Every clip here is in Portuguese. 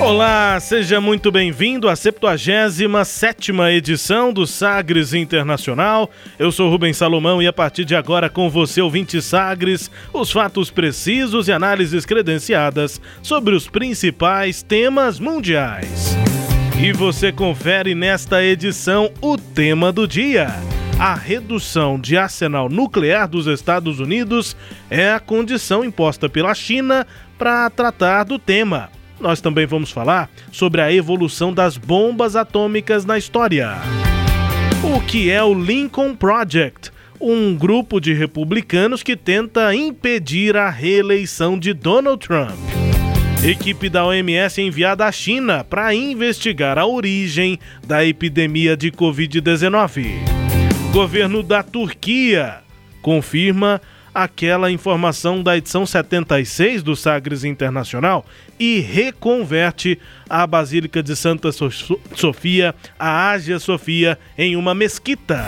Olá, seja muito bem-vindo à 77 edição do Sagres Internacional. Eu sou Rubens Salomão e a partir de agora com você, ouvinte Sagres, os fatos precisos e análises credenciadas sobre os principais temas mundiais. E você confere nesta edição o tema do dia. A redução de arsenal nuclear dos Estados Unidos é a condição imposta pela China para tratar do tema nós também vamos falar sobre a evolução das bombas atômicas na história. O que é o Lincoln Project? Um grupo de republicanos que tenta impedir a reeleição de Donald Trump. Equipe da OMS enviada à China para investigar a origem da epidemia de Covid-19. Governo da Turquia confirma aquela informação da edição 76 do Sagres Internacional e reconverte a Basílica de Santa Sofia, a Ágia Sofia, em uma mesquita.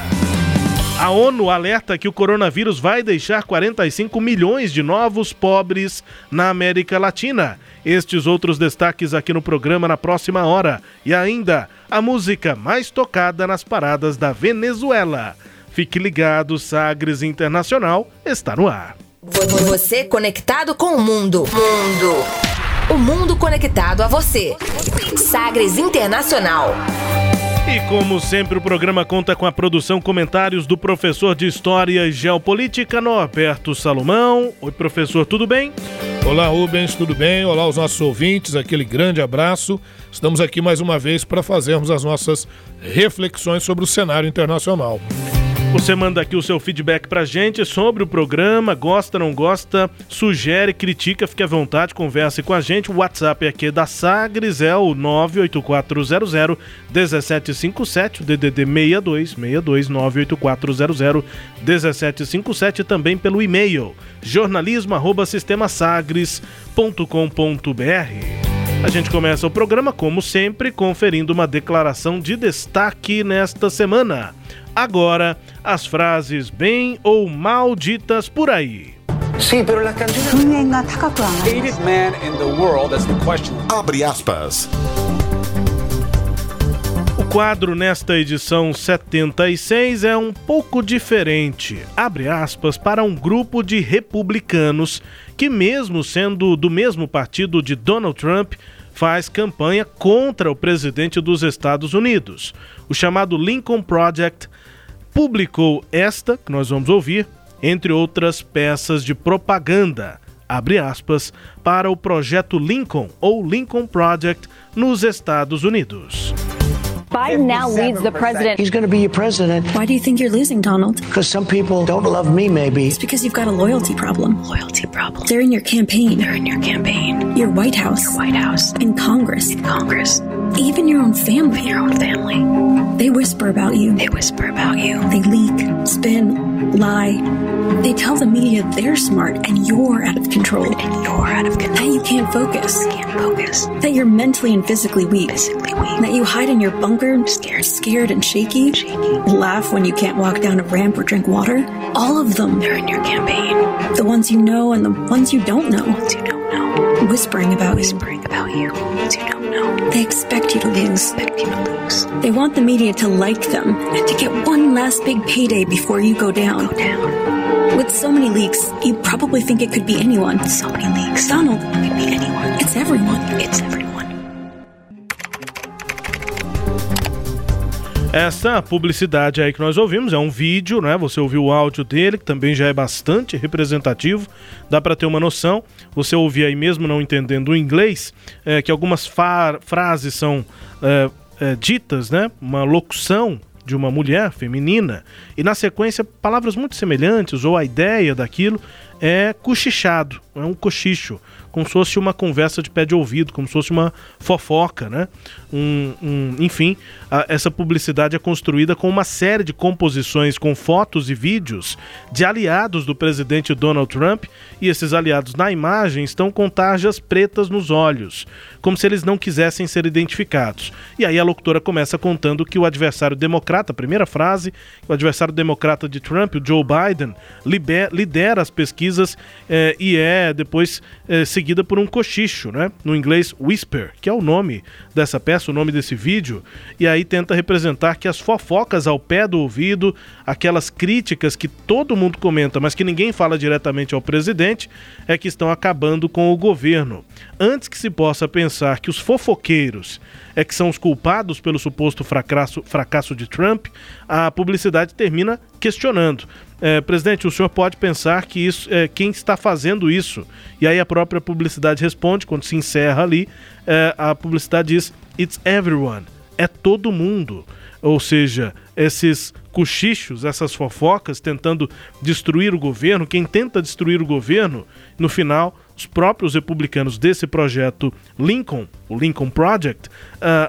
A ONU alerta que o coronavírus vai deixar 45 milhões de novos pobres na América Latina. Estes outros destaques aqui no programa na próxima hora. E ainda, a música mais tocada nas paradas da Venezuela. Fique ligado, Sagres Internacional está no ar. Você conectado com o mundo. Mundo. O mundo conectado a você. Sagres Internacional. E como sempre, o programa conta com a produção comentários do professor de História e Geopolítica, Norberto Salomão. Oi, professor, tudo bem? Olá, Rubens, tudo bem? Olá aos nossos ouvintes, aquele grande abraço. Estamos aqui mais uma vez para fazermos as nossas reflexões sobre o cenário internacional. Você manda aqui o seu feedback pra gente sobre o programa, gosta, não gosta, sugere, critica, fique à vontade, converse com a gente. O WhatsApp aqui da Sagres é o 98400 1757, o DDD 62 62 98400 1757 também pelo e-mail jornalismo@sistemasagres.com.br. A gente começa o programa como sempre conferindo uma declaração de destaque nesta semana. Agora, as frases bem ou mal ditas por aí. Sim, Abre aspas. O quadro nesta edição 76 é um pouco diferente. Abre aspas para um grupo de republicanos que, mesmo sendo do mesmo partido de Donald Trump, faz campanha contra o presidente dos Estados Unidos. O chamado Lincoln Project publicou esta, que nós vamos ouvir, entre outras peças de propaganda, abre aspas, para o projeto Lincoln ou Lincoln Project nos Estados Unidos. Biden now leads the president. He's going to be your president. Why do you think you're losing, Donald? Because some people don't love me, maybe. It's because you've got a loyalty problem. Loyalty problem. They're in your campaign. They're in your campaign. Your White House. Your White House. In Congress. In Congress. Even your own family. Your own family. They whisper about you. They whisper about you. They leak, spin, lie. They tell the media they're smart and you're out of control. And you're out of control. That you can't focus. Can't focus. That you're mentally and physically weak. Physically weak. That you hide in your bunker, scared, scared and shaky. Shaky. Laugh when you can't walk down a ramp or drink water. All of them. They're in your campaign. The ones you know and the ones you don't know. The ones you don't know. Whispering about Whispering you. about you. Ones you don't know. They expect you to lose. Expect you to lose. They want the media to like them and to get one last big payday before you go down. Go down. With so many leaks, you probably think it could be anyone. So many leaks. Donald, It could be anyone. it's everyone. It's everyone. Essa publicidade aí que nós ouvimos é um vídeo, né? Você ouviu o áudio dele, que também já é bastante representativo, dá para ter uma noção. Você ouvir aí mesmo não entendendo o inglês, é, que algumas frases são é, é, ditas, né? Uma locução de uma mulher feminina e na sequência palavras muito semelhantes ou a ideia daquilo é cochichado, é um cochicho como se fosse uma conversa de pé de ouvido, como se fosse uma fofoca, né? Um, um enfim, a, essa publicidade é construída com uma série de composições com fotos e vídeos de aliados do presidente Donald Trump e esses aliados na imagem estão com tarjas pretas nos olhos, como se eles não quisessem ser identificados. E aí a locutora começa contando que o adversário democrata, primeira frase, o adversário democrata de Trump, o Joe Biden, lidera as pesquisas eh, e é depois eh, seguida por um cochicho, né? No inglês whisper, que é o nome dessa peça, o nome desse vídeo, e aí tenta representar que as fofocas ao pé do ouvido, aquelas críticas que todo mundo comenta, mas que ninguém fala diretamente ao presidente, é que estão acabando com o governo. Antes que se possa pensar que os fofoqueiros é que são os culpados pelo suposto fracasso, fracasso de Trump, a publicidade termina questionando. É, presidente, o senhor pode pensar que isso é quem está fazendo isso. E aí a própria publicidade responde, quando se encerra ali, é, a publicidade diz: It's everyone. É todo mundo. Ou seja, esses cochichos, essas fofocas tentando destruir o governo, quem tenta destruir o governo, no final os próprios republicanos desse projeto Lincoln, o Lincoln Project,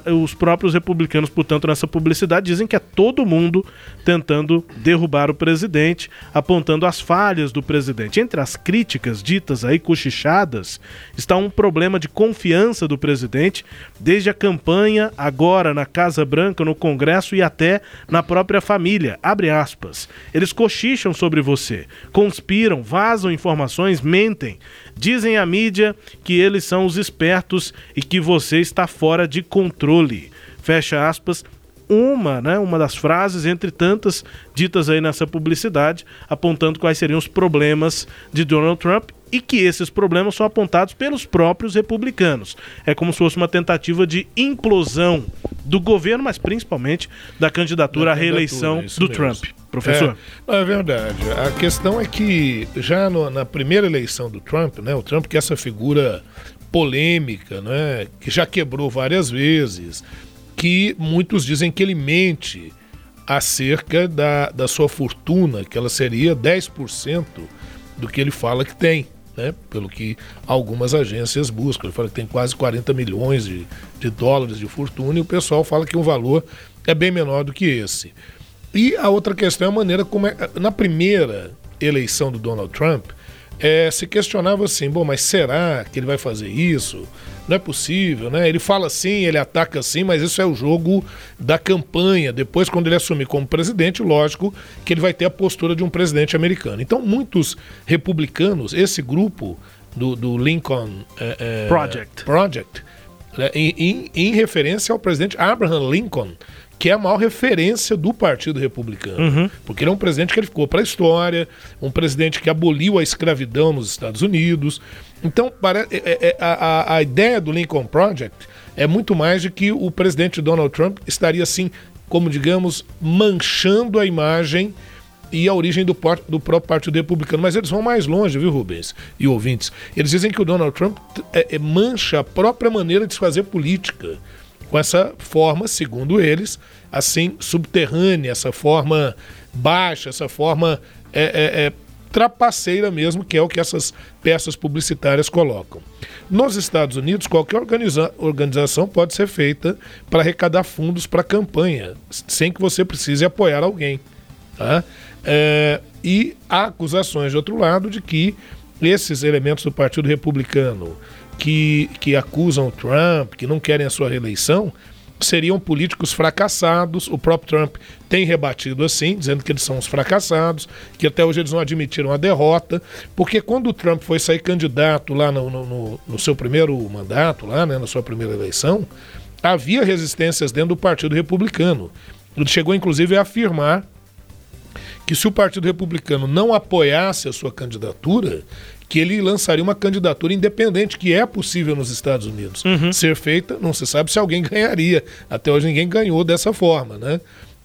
uh, os próprios republicanos, portanto, nessa publicidade, dizem que é todo mundo tentando derrubar o presidente, apontando as falhas do presidente. Entre as críticas ditas aí, cochichadas, está um problema de confiança do presidente, desde a campanha, agora na Casa Branca, no Congresso e até na própria família. Abre aspas. Eles cochicham sobre você, conspiram, vazam informações, mentem Dizem à mídia que eles são os espertos e que você está fora de controle. Fecha aspas. Uma, né, uma das frases entre tantas ditas aí nessa publicidade, apontando quais seriam os problemas de Donald Trump e que esses problemas são apontados pelos próprios republicanos. É como se fosse uma tentativa de implosão do governo, mas principalmente da candidatura, da à reeleição do mesmo. Trump. Professor? É, é, verdade. A questão é que já no, na primeira eleição do Trump, né, o Trump que é essa figura polêmica, né, que já quebrou várias vezes, que muitos dizem que ele mente acerca da, da sua fortuna, que ela seria 10% do que ele fala que tem né? pelo que algumas agências buscam. Ele fala que tem quase 40 milhões de, de dólares de fortuna e o pessoal fala que o valor é bem menor do que esse. E a outra questão é a maneira como é. Na primeira eleição do Donald Trump, é, se questionava assim: bom, mas será que ele vai fazer isso? Não é possível, né? Ele fala assim, ele ataca assim, mas isso é o jogo da campanha. Depois, quando ele assumir como presidente, lógico que ele vai ter a postura de um presidente americano. Então, muitos republicanos, esse grupo do, do Lincoln é, é, Project, Project né, em, em, em referência ao presidente Abraham Lincoln, que é a maior referência do Partido Republicano. Uhum. Porque ele é um presidente que ele ficou para a história, um presidente que aboliu a escravidão nos Estados Unidos. Então, é, é, é, a, a ideia do Lincoln Project é muito mais de que o presidente Donald Trump estaria, assim, como digamos, manchando a imagem e a origem do, do, próprio Partido Republicano. Mas eles vão mais longe, viu, Rubens e ouvintes? Eles dizem que o Donald Trump é, é, mancha a própria maneira de se fazer política com essa forma, segundo eles, assim, subterrânea, essa forma baixa, essa forma é, é, é, trapaceira mesmo, que é o que essas peças publicitárias colocam. Nos Estados Unidos, qualquer organiza organização pode ser feita para arrecadar fundos para campanha, sem que você precise apoiar alguém. Tá? É, e há acusações, de outro lado, de que esses elementos do Partido Republicano que, que acusam o Trump, que não querem a sua reeleição, seriam políticos fracassados. O próprio Trump tem rebatido assim, dizendo que eles são os fracassados, que até hoje eles não admitiram a derrota, porque quando o Trump foi sair candidato lá no, no, no seu primeiro mandato, lá, né, na sua primeira eleição, havia resistências dentro do Partido Republicano. Ele chegou, inclusive, a afirmar que se o Partido Republicano não apoiasse a sua candidatura, que ele lançaria uma candidatura independente, que é possível nos Estados Unidos uhum. ser feita. Não se sabe se alguém ganharia. Até hoje ninguém ganhou dessa forma, né?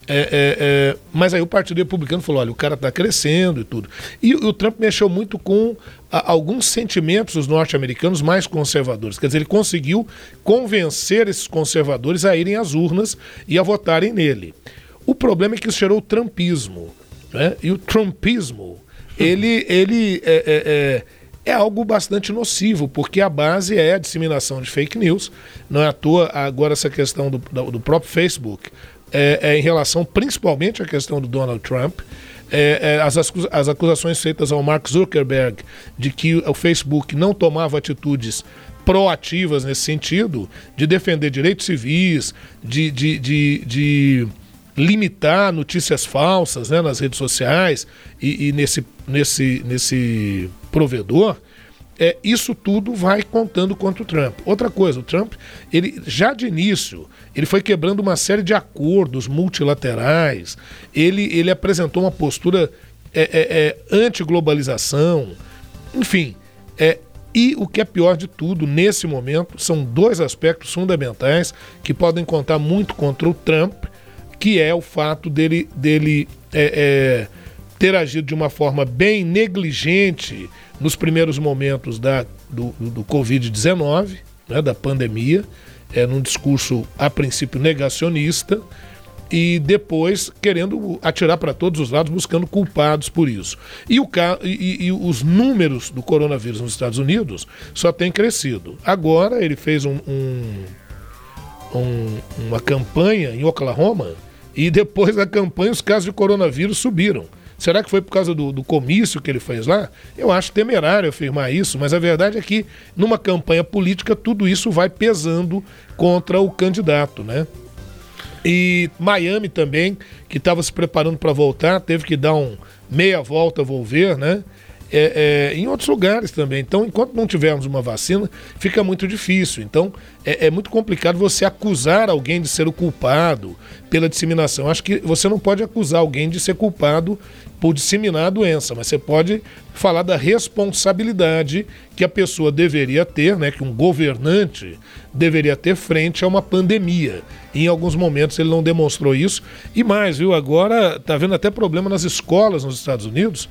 É, é, é, mas aí o Partido Republicano falou: olha, o cara está crescendo e tudo. E, o Trump mexeu muito com a, alguns sentimentos dos norte-americanos mais conservadores. Quer dizer, ele conseguiu convencer esses conservadores a irem às urnas e a votarem nele. O problema é que isso gerou o trumpismo. Né? E o trumpismo ele, ele é, é, algo bastante nocivo, porque a base é a disseminação de fake news. Não é à toa agora essa questão do, do próprio Facebook, é, é em relação principalmente à questão do Donald Trump. É, é, as, as, acusações feitas ao Mark Zuckerberg de que o Facebook não tomava atitudes proativas nesse sentido, de defender direitos civis, de, de, de, de limitar notícias falsas né, nas redes sociais e, e nesse, nesse, nesse provedor, é, isso tudo vai contando contra o Trump. Outra coisa, o Trump, ele já de início, ele foi quebrando uma série de acordos multilaterais, ele, ele apresentou uma postura é, é, é, anti-globalização, enfim. É, e o que é pior de tudo, nesse momento, são dois aspectos fundamentais que podem contar muito contra o Trump, que é o fato dele, dele é, é, ter agido de uma forma bem negligente nos primeiros momentos da, do, do Covid-19, né, da pandemia, é, num discurso a princípio negacionista e depois querendo atirar para todos os lados, buscando culpados por isso. E, o, e, e, os números do coronavírus nos Estados Unidos só têm crescido. Agora ele fez um, um, um, uma campanha em Oklahoma e depois da campanha os casos de coronavírus subiram. Será que foi por causa do, do, comício que ele fez lá? Eu acho temerário afirmar isso, mas a verdade é que numa campanha política tudo isso vai pesando contra o candidato, né? E Miami também, que estava se preparando para voltar, teve que dar um meia volta volver, né? É, é, em outros lugares também. Então, enquanto não tivermos uma vacina, fica muito difícil. Então, é, é, muito complicado você acusar alguém de ser o culpado pela disseminação. Acho que você não pode acusar alguém de ser culpado por disseminar a doença, mas você pode falar da responsabilidade que a pessoa deveria ter, né, que um governante deveria ter frente a uma pandemia. Em alguns momentos ele não demonstrou isso. E mais, viu? Agora está havendo até problema nas escolas nos Estados Unidos,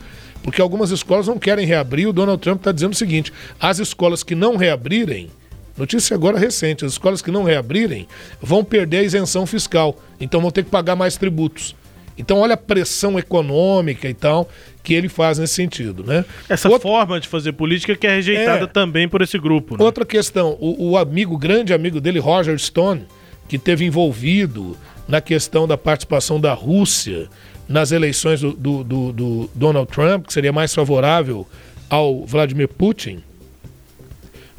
porque algumas escolas não querem reabrir. O Donald Trump está dizendo o seguinte: as escolas que não reabrirem, Notícia agora recente: as escolas que não reabrirem vão perder a isenção fiscal, então vão ter que pagar mais tributos. Então, olha a pressão econômica e tal que ele faz nesse sentido, né? Essa outra... forma de fazer política que é rejeitada é... também por esse grupo. Né? Outra questão, o, o amigo, grande amigo dele, Roger Stone, que teve envolvido na questão da participação da Rússia nas eleições do, do, do, do Donald Trump, que seria mais favorável ao Vladimir Putin,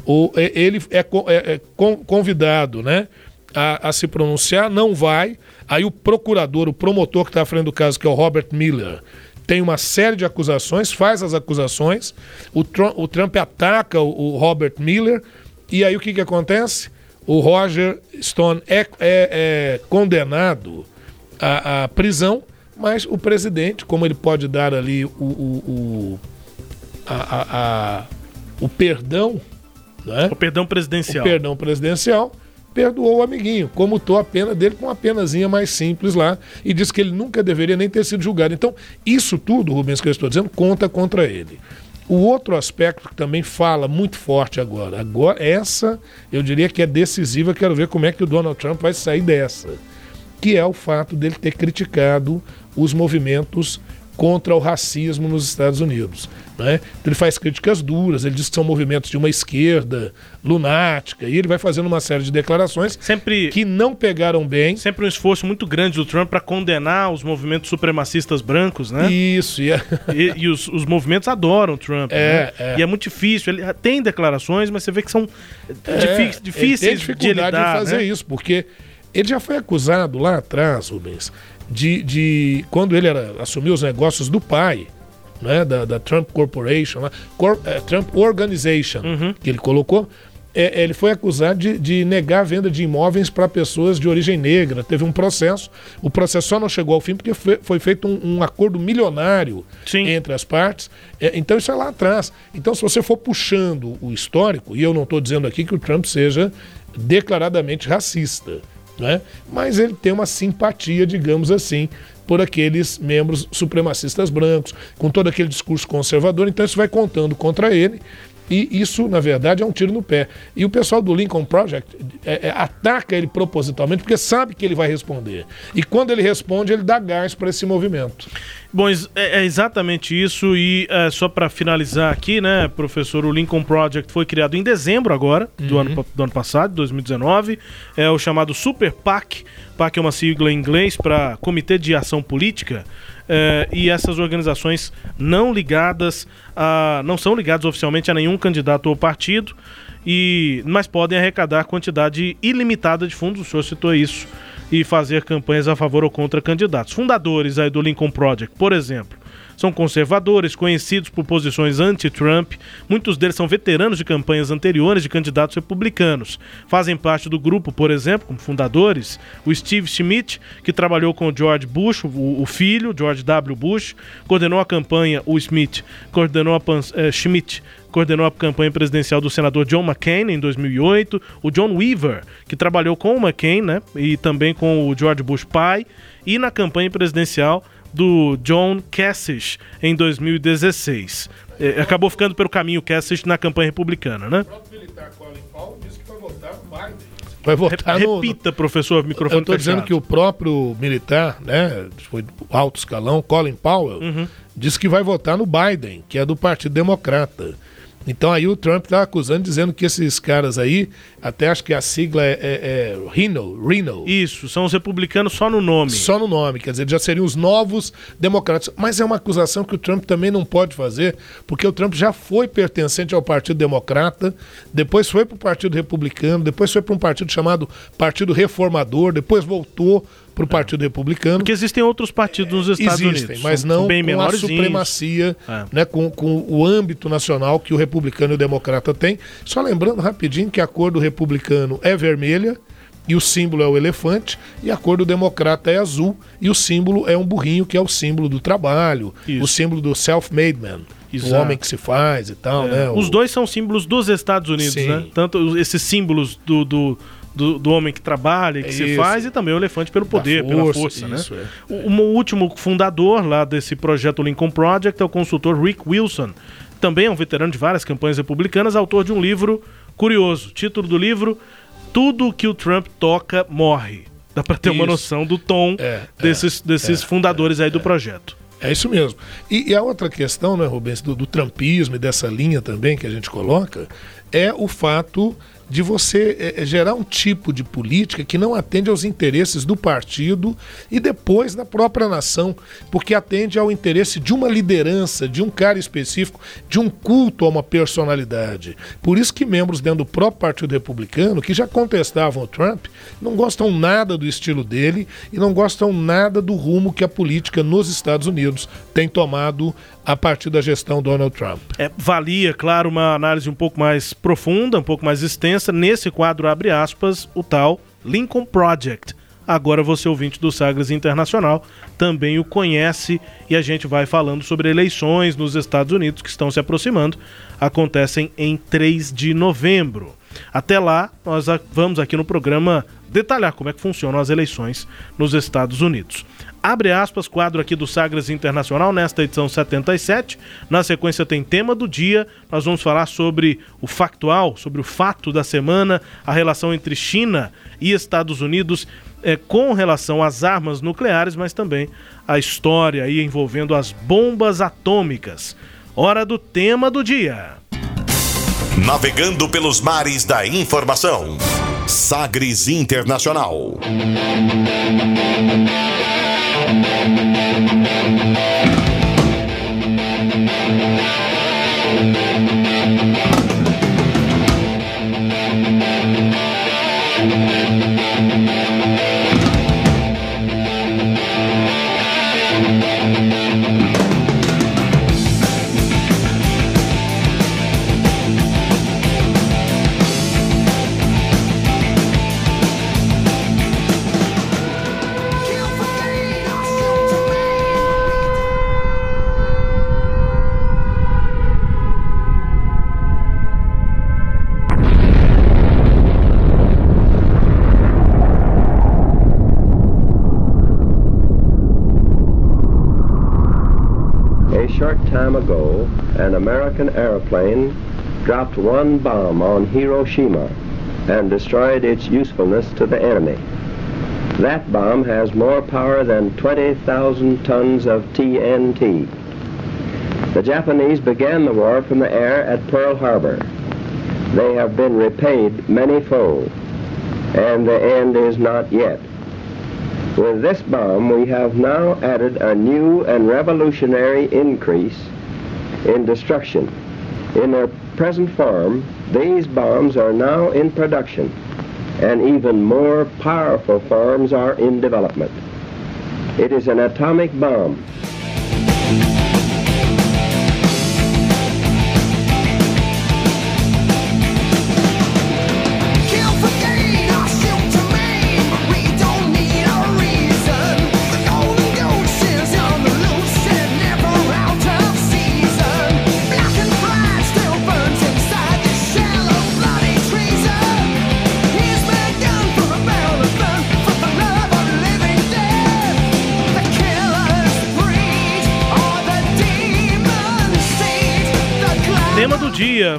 o, ele é, é, é convidado né, a, a se pronunciar, não vai, Aí o procurador, o promotor que está à frente do caso, que é o Robert Miller, tem uma série de acusações, faz as acusações, o Trump, o Trump ataca o, o, Robert Miller, e aí o que, que acontece? O Roger Stone é, é, é condenado à, à, prisão, mas o presidente, como ele pode dar ali o, o, o, a, a, o perdão. Né? O perdão presidencial. O perdão presidencial perdoou o amiguinho, comutou a pena dele com uma penazinha mais simples lá e disse que ele nunca deveria nem ter sido julgado. Então, isso tudo, Rubens, que eu estou dizendo, conta contra ele. O outro aspecto que também fala muito forte agora, agora essa eu diria que é decisiva, quero ver como é que o Donald Trump vai sair dessa, que é o fato dele ter criticado os movimentos contra o racismo nos Estados Unidos. Né? Então ele faz críticas duras, ele diz que são movimentos de uma esquerda lunática, e ele vai fazendo uma série de declarações sempre, que não pegaram bem. Sempre um esforço muito grande do Trump para condenar os movimentos supremacistas brancos, né? Isso, e, é... e, e os, os, movimentos adoram o Trump. É, né? é. E é muito difícil. Ele tem declarações, mas você vê que são é, difíceis ele tem dificuldade de, lidar, de fazer né? isso, porque ele já foi acusado lá atrás, Rubens, de, de quando ele era, assumiu os negócios do pai, né, da, da Trump Corporation, lá, Cor, é, Trump Organization, uhum. que ele colocou, é, ele foi acusado de, de, negar a venda de imóveis para pessoas de origem negra. Teve um processo, o processo só não chegou ao fim porque foi, foi feito um, um, acordo milionário Sim. entre as partes. É, então isso é lá atrás. Então, se você for puxando o histórico, e eu não estou dizendo aqui que o Trump seja declaradamente racista né? mas ele tem uma simpatia, digamos assim, por aqueles membros supremacistas brancos, com todo aquele discurso conservador, então isso vai contando contra ele. E isso, na verdade, é um tiro no pé. E o pessoal do Lincoln Project é, é, ataca ele propositalmente porque sabe que ele vai responder. E quando ele responde, ele dá gás para esse movimento. Bom, é, é exatamente isso. E é, só para finalizar aqui, né, professor, o Lincoln Project foi criado em dezembro agora, do, Uhum. ano, do ano passado, 2019. É o chamado Super PAC. PAC é uma sigla em inglês para Comitê de Ação Política. É, e essas organizações não ligadas a. não são ligadas oficialmente a nenhum candidato ou partido, e, mas podem arrecadar quantidade ilimitada de fundos, o senhor citou isso, e fazer campanhas a favor ou contra candidatos. Fundadores aí do Lincoln Project, por exemplo, são conservadores, conhecidos por posições anti-Trump. Muitos deles são veteranos de campanhas anteriores de candidatos republicanos. Fazem parte do grupo, por exemplo, como fundadores, o Steve Schmidt, que trabalhou com George Bush, o, o filho, George W. Bush, coordenou a campanha, o Smith coordenou a eh, Schmidt coordenou a campanha presidencial do senador John McCain em 2008, o John Weaver, que trabalhou com o McCain, né, e também com o George Bush pai, e na campanha presidencial do John Kasich em 2016. Eh, acabou ficando pelo caminho Kasich na campanha republicana, né? O próprio militar Colin Powell disse que vai votar no Biden. Vai votar no, Repita, professor, Eu microfone estou dizendo que o próprio militar, né, foi alto escalão, Colin Powell, Uhum. disse que vai votar no Biden, que é do Partido Democrata. Então aí o Trump está acusando, dizendo que esses caras aí, até acho que a sigla é, é, é Rhino, Rhino, Isso, são os republicanos só no nome. só no nome, quer dizer, já seriam os novos democratas. Mas é uma acusação que o Trump também não pode fazer, porque o Trump já foi pertencente ao Partido Democrata, depois foi para o Partido Republicano, depois foi para um partido chamado Partido Reformador, depois voltou para o Partido Republicano. Porque existem outros partidos nos Estados Existem, Unidos. mas não bem com a supremacia, É. né, com, com o âmbito nacional que o republicano e o democrata têm. Só lembrando rapidinho que a cor do republicano é vermelha e o símbolo é o elefante, e a cor do democrata é azul e o símbolo é um burrinho, que é o símbolo do trabalho, Isso. o símbolo do self-made man, o Exato. homem que se faz e tal, né? Os o- dois são símbolos dos Estados Unidos, Sim. né? Tanto esses símbolos do, do, do, do homem que trabalha, que se Isso. faz, e também o elefante pelo poder, Da pela força, força, né? isso, é. O, o último fundador lá desse projeto Lincoln Project é o consultor Rick Wilson. Também é um veterano de várias campanhas republicanas, autor de um livro curioso. Título do livro: Tudo que o Trump toca morre. Dá pra ter uma Isso. noção do tom É, desses, desses fundadores aí do projeto. É isso mesmo. E, e a outra questão, né, Rubens, do, do trumpismo e dessa linha também que a gente coloca, é o fato de você eh, gerar um tipo de política que não atende aos interesses do partido e depois da própria nação, porque atende ao interesse de uma liderança, de um cara específico, de um culto a uma personalidade. Por isso que membros dentro do próprio Partido Republicano, que já contestavam o Trump, não gostam nada do estilo dele e não gostam nada do rumo que a política nos Estados Unidos tem tomado a partir da gestão Donald Trump. É, valia, claro, uma análise um pouco mais profunda, um pouco mais extensa. Nesse quadro, abre aspas, o tal Lincoln Project. Agora você, ouvinte do Sagres Internacional, também o conhece e a gente vai falando sobre eleições nos Estados Unidos que estão se aproximando. Acontecem em 3 de novembro. Até lá, nós vamos aqui no programa detalhar como é que funcionam as eleições nos Estados Unidos. Abre aspas, quadro aqui do Sagres Internacional, nesta edição 77. Na sequência tem tema do dia. Nós vamos falar sobre o factual, sobre o fato da semana, a relação entre China e Estados Unidos eh, com relação às armas nucleares, mas também a história aí envolvendo as bombas atômicas. Hora do tema do dia. Navegando pelos mares da informação. Sagres Internacional. Thank you. A short time ago, an American airplane dropped one bomb on Hiroshima and destroyed its usefulness to the enemy. That bomb has more power than 20,000 tons of TNT. The Japanese began the war from the air at Pearl Harbor. They have been repaid many-fold, and the end is not yet. With this bomb, we have now added a new and revolutionary increase in destruction. In their present form, these bombs are now in production, and even more powerful forms are in development. It is an atomic bomb.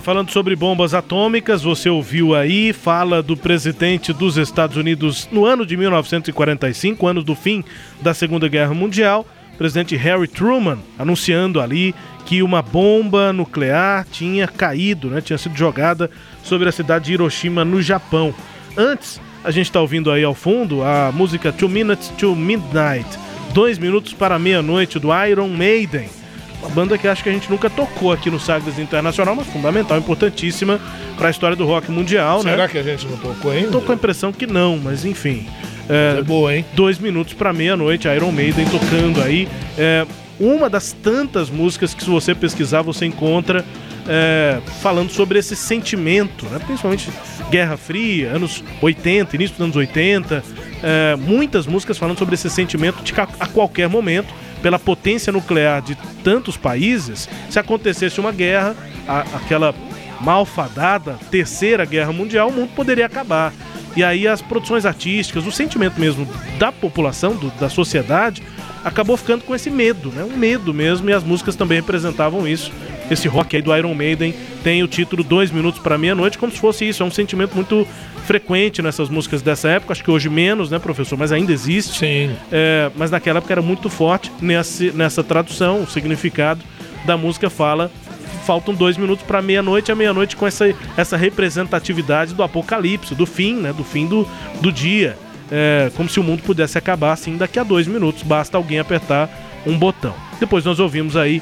Falando sobre bombas atômicas, você ouviu aí, fala do presidente dos Estados Unidos no ano de 1945, ano do fim da Segunda Guerra Mundial, presidente Harry Truman, anunciando ali que uma bomba nuclear tinha caído, né, tinha sido jogada sobre a cidade de Hiroshima, no Japão. Antes, a gente está ouvindo aí ao fundo a música Two Minutes to Midnight, dois minutos para meia-noite do Iron Maiden. Uma banda que acho que a gente nunca tocou aqui no Sagres Internacional, mas fundamental, importantíssima para a história do rock mundial, Será né? que a gente não tocou ainda? Tô com a impressão que não, mas enfim. É, É boa, hein? dois minutos para meia-noite, Iron Maiden tocando aí. É, uma das tantas músicas que, se você pesquisar, você encontra é, falando sobre esse sentimento, né? principalmente Guerra Fria, anos 80, início dos anos 80. é, muitas músicas falando sobre esse sentimento de que a, a qualquer momento, pela potência nuclear de tantos países, se acontecesse uma guerra, a- aquela malfadada Terceira Guerra Mundial, o mundo poderia acabar. E aí as produções artísticas, o sentimento mesmo da população, do- da sociedade, acabou ficando com esse medo, né? Um medo mesmo, e as músicas também representavam isso. Esse rock aí do Iron Maiden tem o título Dois Minutos para Meia-Noite, como se fosse isso. É um sentimento muito frequente nessas músicas dessa época, acho que hoje menos, né, professor? Mas ainda existe. Sim. É, mas naquela época era muito forte nesse, nessa tradução, o significado da música fala. Faltam dois minutos para meia-noite, a meia-noite com essa, essa representatividade do apocalipse, do fim, né? Do fim do, do dia. É, como se o mundo pudesse acabar assim daqui a dois minutos, basta alguém apertar um botão. Depois nós ouvimos aí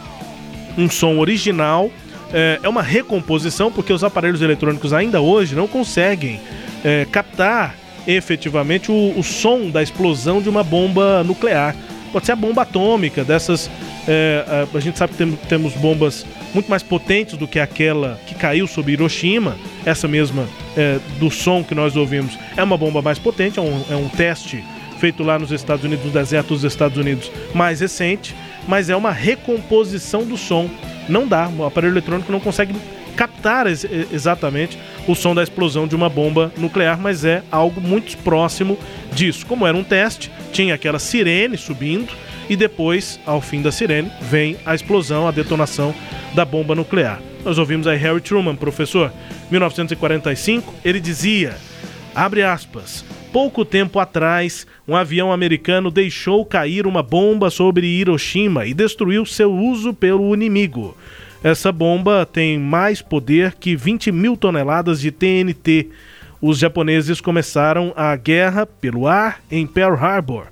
um som original. É, é uma recomposição, porque os aparelhos eletrônicos ainda hoje não conseguem é, captar efetivamente o, o som da explosão de uma bomba nuclear. Pode ser a bomba atômica, dessas. é, a, a gente sabe que tem- temos bombas muito mais potentes do que aquela que caiu sobre Hiroshima. Essa mesma é, do som que nós ouvimos é uma bomba mais potente, é um, é um teste feito lá nos Estados Unidos, no deserto dos Estados Unidos, mais recente, mas é uma recomposição do som. Não dá, o aparelho eletrônico não consegue captar ex- exatamente o som da explosão de uma bomba nuclear, mas é algo muito próximo disso. Como era um teste, tinha aquela sirene subindo e depois, ao fim da sirene, vem a explosão, a detonação da bomba nuclear. Nós ouvimos aí Harry Truman, professor, 1945, ele dizia: Abre aspas. Pouco tempo atrás, um avião americano deixou cair uma bomba sobre Hiroshima e destruiu seu uso pelo inimigo. Essa bomba tem mais poder que 20 mil toneladas de TNT. Os japoneses começaram a guerra pelo ar em Pearl Harbor.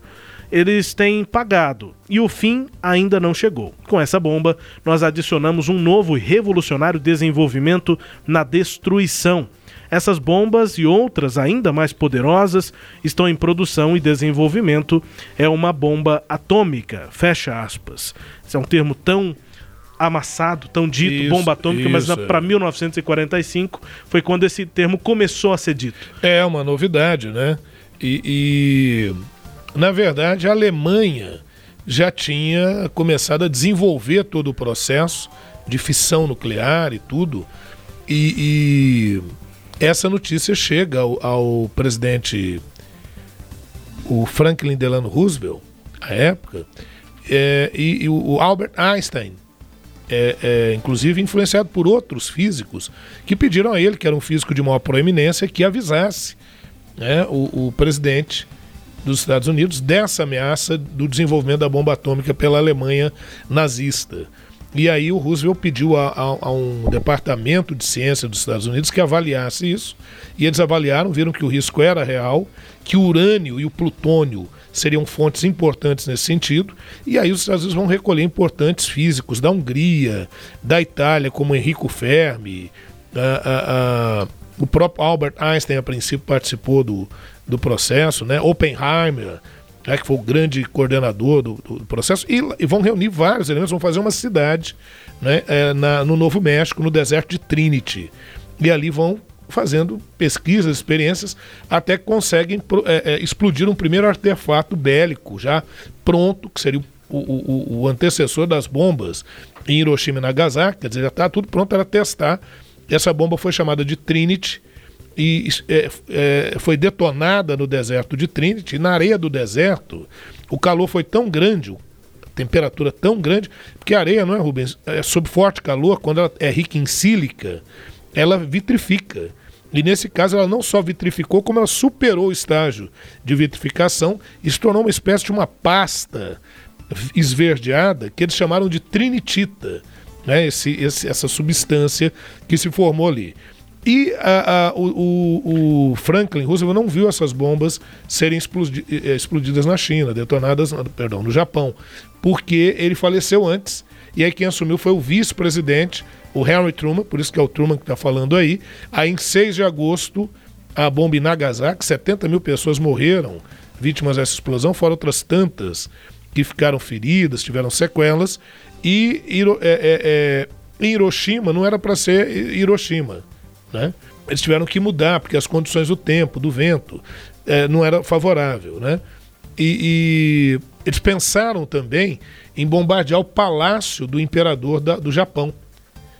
Eles têm pagado e o fim ainda não chegou. Com essa bomba, nós adicionamos um novo e revolucionário desenvolvimento na destruição. Essas bombas e outras ainda mais poderosas estão em produção e desenvolvimento. É uma bomba atômica. Fecha aspas. Esse é um termo tão amassado, tão dito, Isso, bomba atômica, mas isso, é. para 1945 foi quando esse termo começou a ser dito. É uma novidade, né? E, e, na verdade, a Alemanha já tinha começado a desenvolver todo o processo de fissão nuclear e tudo. E, e essa notícia chega ao, ao presidente o Franklin Delano Roosevelt, à época, é, e, e o Albert Einstein, é, é, inclusive influenciado por outros físicos que pediram a ele, que era um físico de maior proeminência, que avisasse né, o, o presidente dos Estados Unidos dessa ameaça do desenvolvimento da bomba atômica pela Alemanha nazista. E aí o Roosevelt pediu a, a- a um departamento de ciência dos Estados Unidos que avaliasse isso. E eles avaliaram, viram que o risco era real, que o urânio e o plutônio seriam fontes importantes nesse sentido. E aí os Estados Unidos vão recolher importantes físicos da Hungria, da Itália, como Enrico Fermi, a- o próprio Albert Einstein, a princípio, participou do, do processo, né? Oppenheimer, né, que foi o grande coordenador do, do- processo, e, e vão reunir vários elementos, vão fazer uma cidade né, é, na- no Novo México, no deserto de Trinity. E ali vão fazendo pesquisas, experiências, até que conseguem é, é, explodir um primeiro artefato bélico já pronto, que seria o- o- o antecessor das bombas em Hiroshima e Nagasaki, quer dizer, já está tudo pronto para testar. Essa bomba foi chamada de Trinity, e é, é, foi detonada no deserto de Trinity. Na areia do deserto, o calor foi tão grande, a temperatura tão grande, porque a areia, não é, Rubens? É, sob forte calor, quando ela é rica em sílica, ela vitrifica. E nesse caso, ela não só vitrificou, como ela superou o estágio de vitrificação e se tornou uma espécie de uma pasta esverdeada que eles chamaram de trinitita, né? Esse, esse- essa substância que se formou ali. E a- a- o, o- Franklin Roosevelt não viu essas bombas serem explodi- eh, explodidas na China, detonadas, perdão, no Japão, porque ele faleceu antes. E aí quem assumiu foi o vice-presidente, o Henry Truman, por isso que é o Truman que está falando aí. Aí em 6 de agosto, a bomba em Nagasaki, 70 mil pessoas morreram vítimas dessa explosão, fora outras tantas que ficaram feridas, tiveram sequelas. E Hiro- é, é, em Hiroshima não era para ser Hi- Hiroshima. Né? Eles tiveram que mudar, porque as condições do tempo, do vento, eh, não era favorável. Né? E, e eles pensaram também em bombardear o palácio do imperador da- do Japão.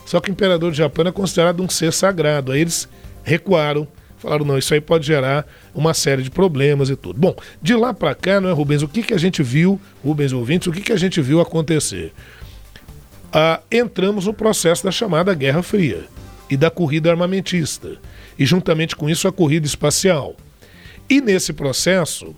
Só que o imperador do Japão é considerado um ser sagrado. Aí eles recuaram, falaram: não, isso aí pode gerar uma série de problemas e tudo. Bom, de lá para cá, não é, Rubens? O que, que a gente viu, Rubens ouvintes, o que, que a gente viu acontecer? Ah, entramos no processo da chamada Guerra Fria e da corrida armamentista, e juntamente com isso a corrida espacial. E nesse processo,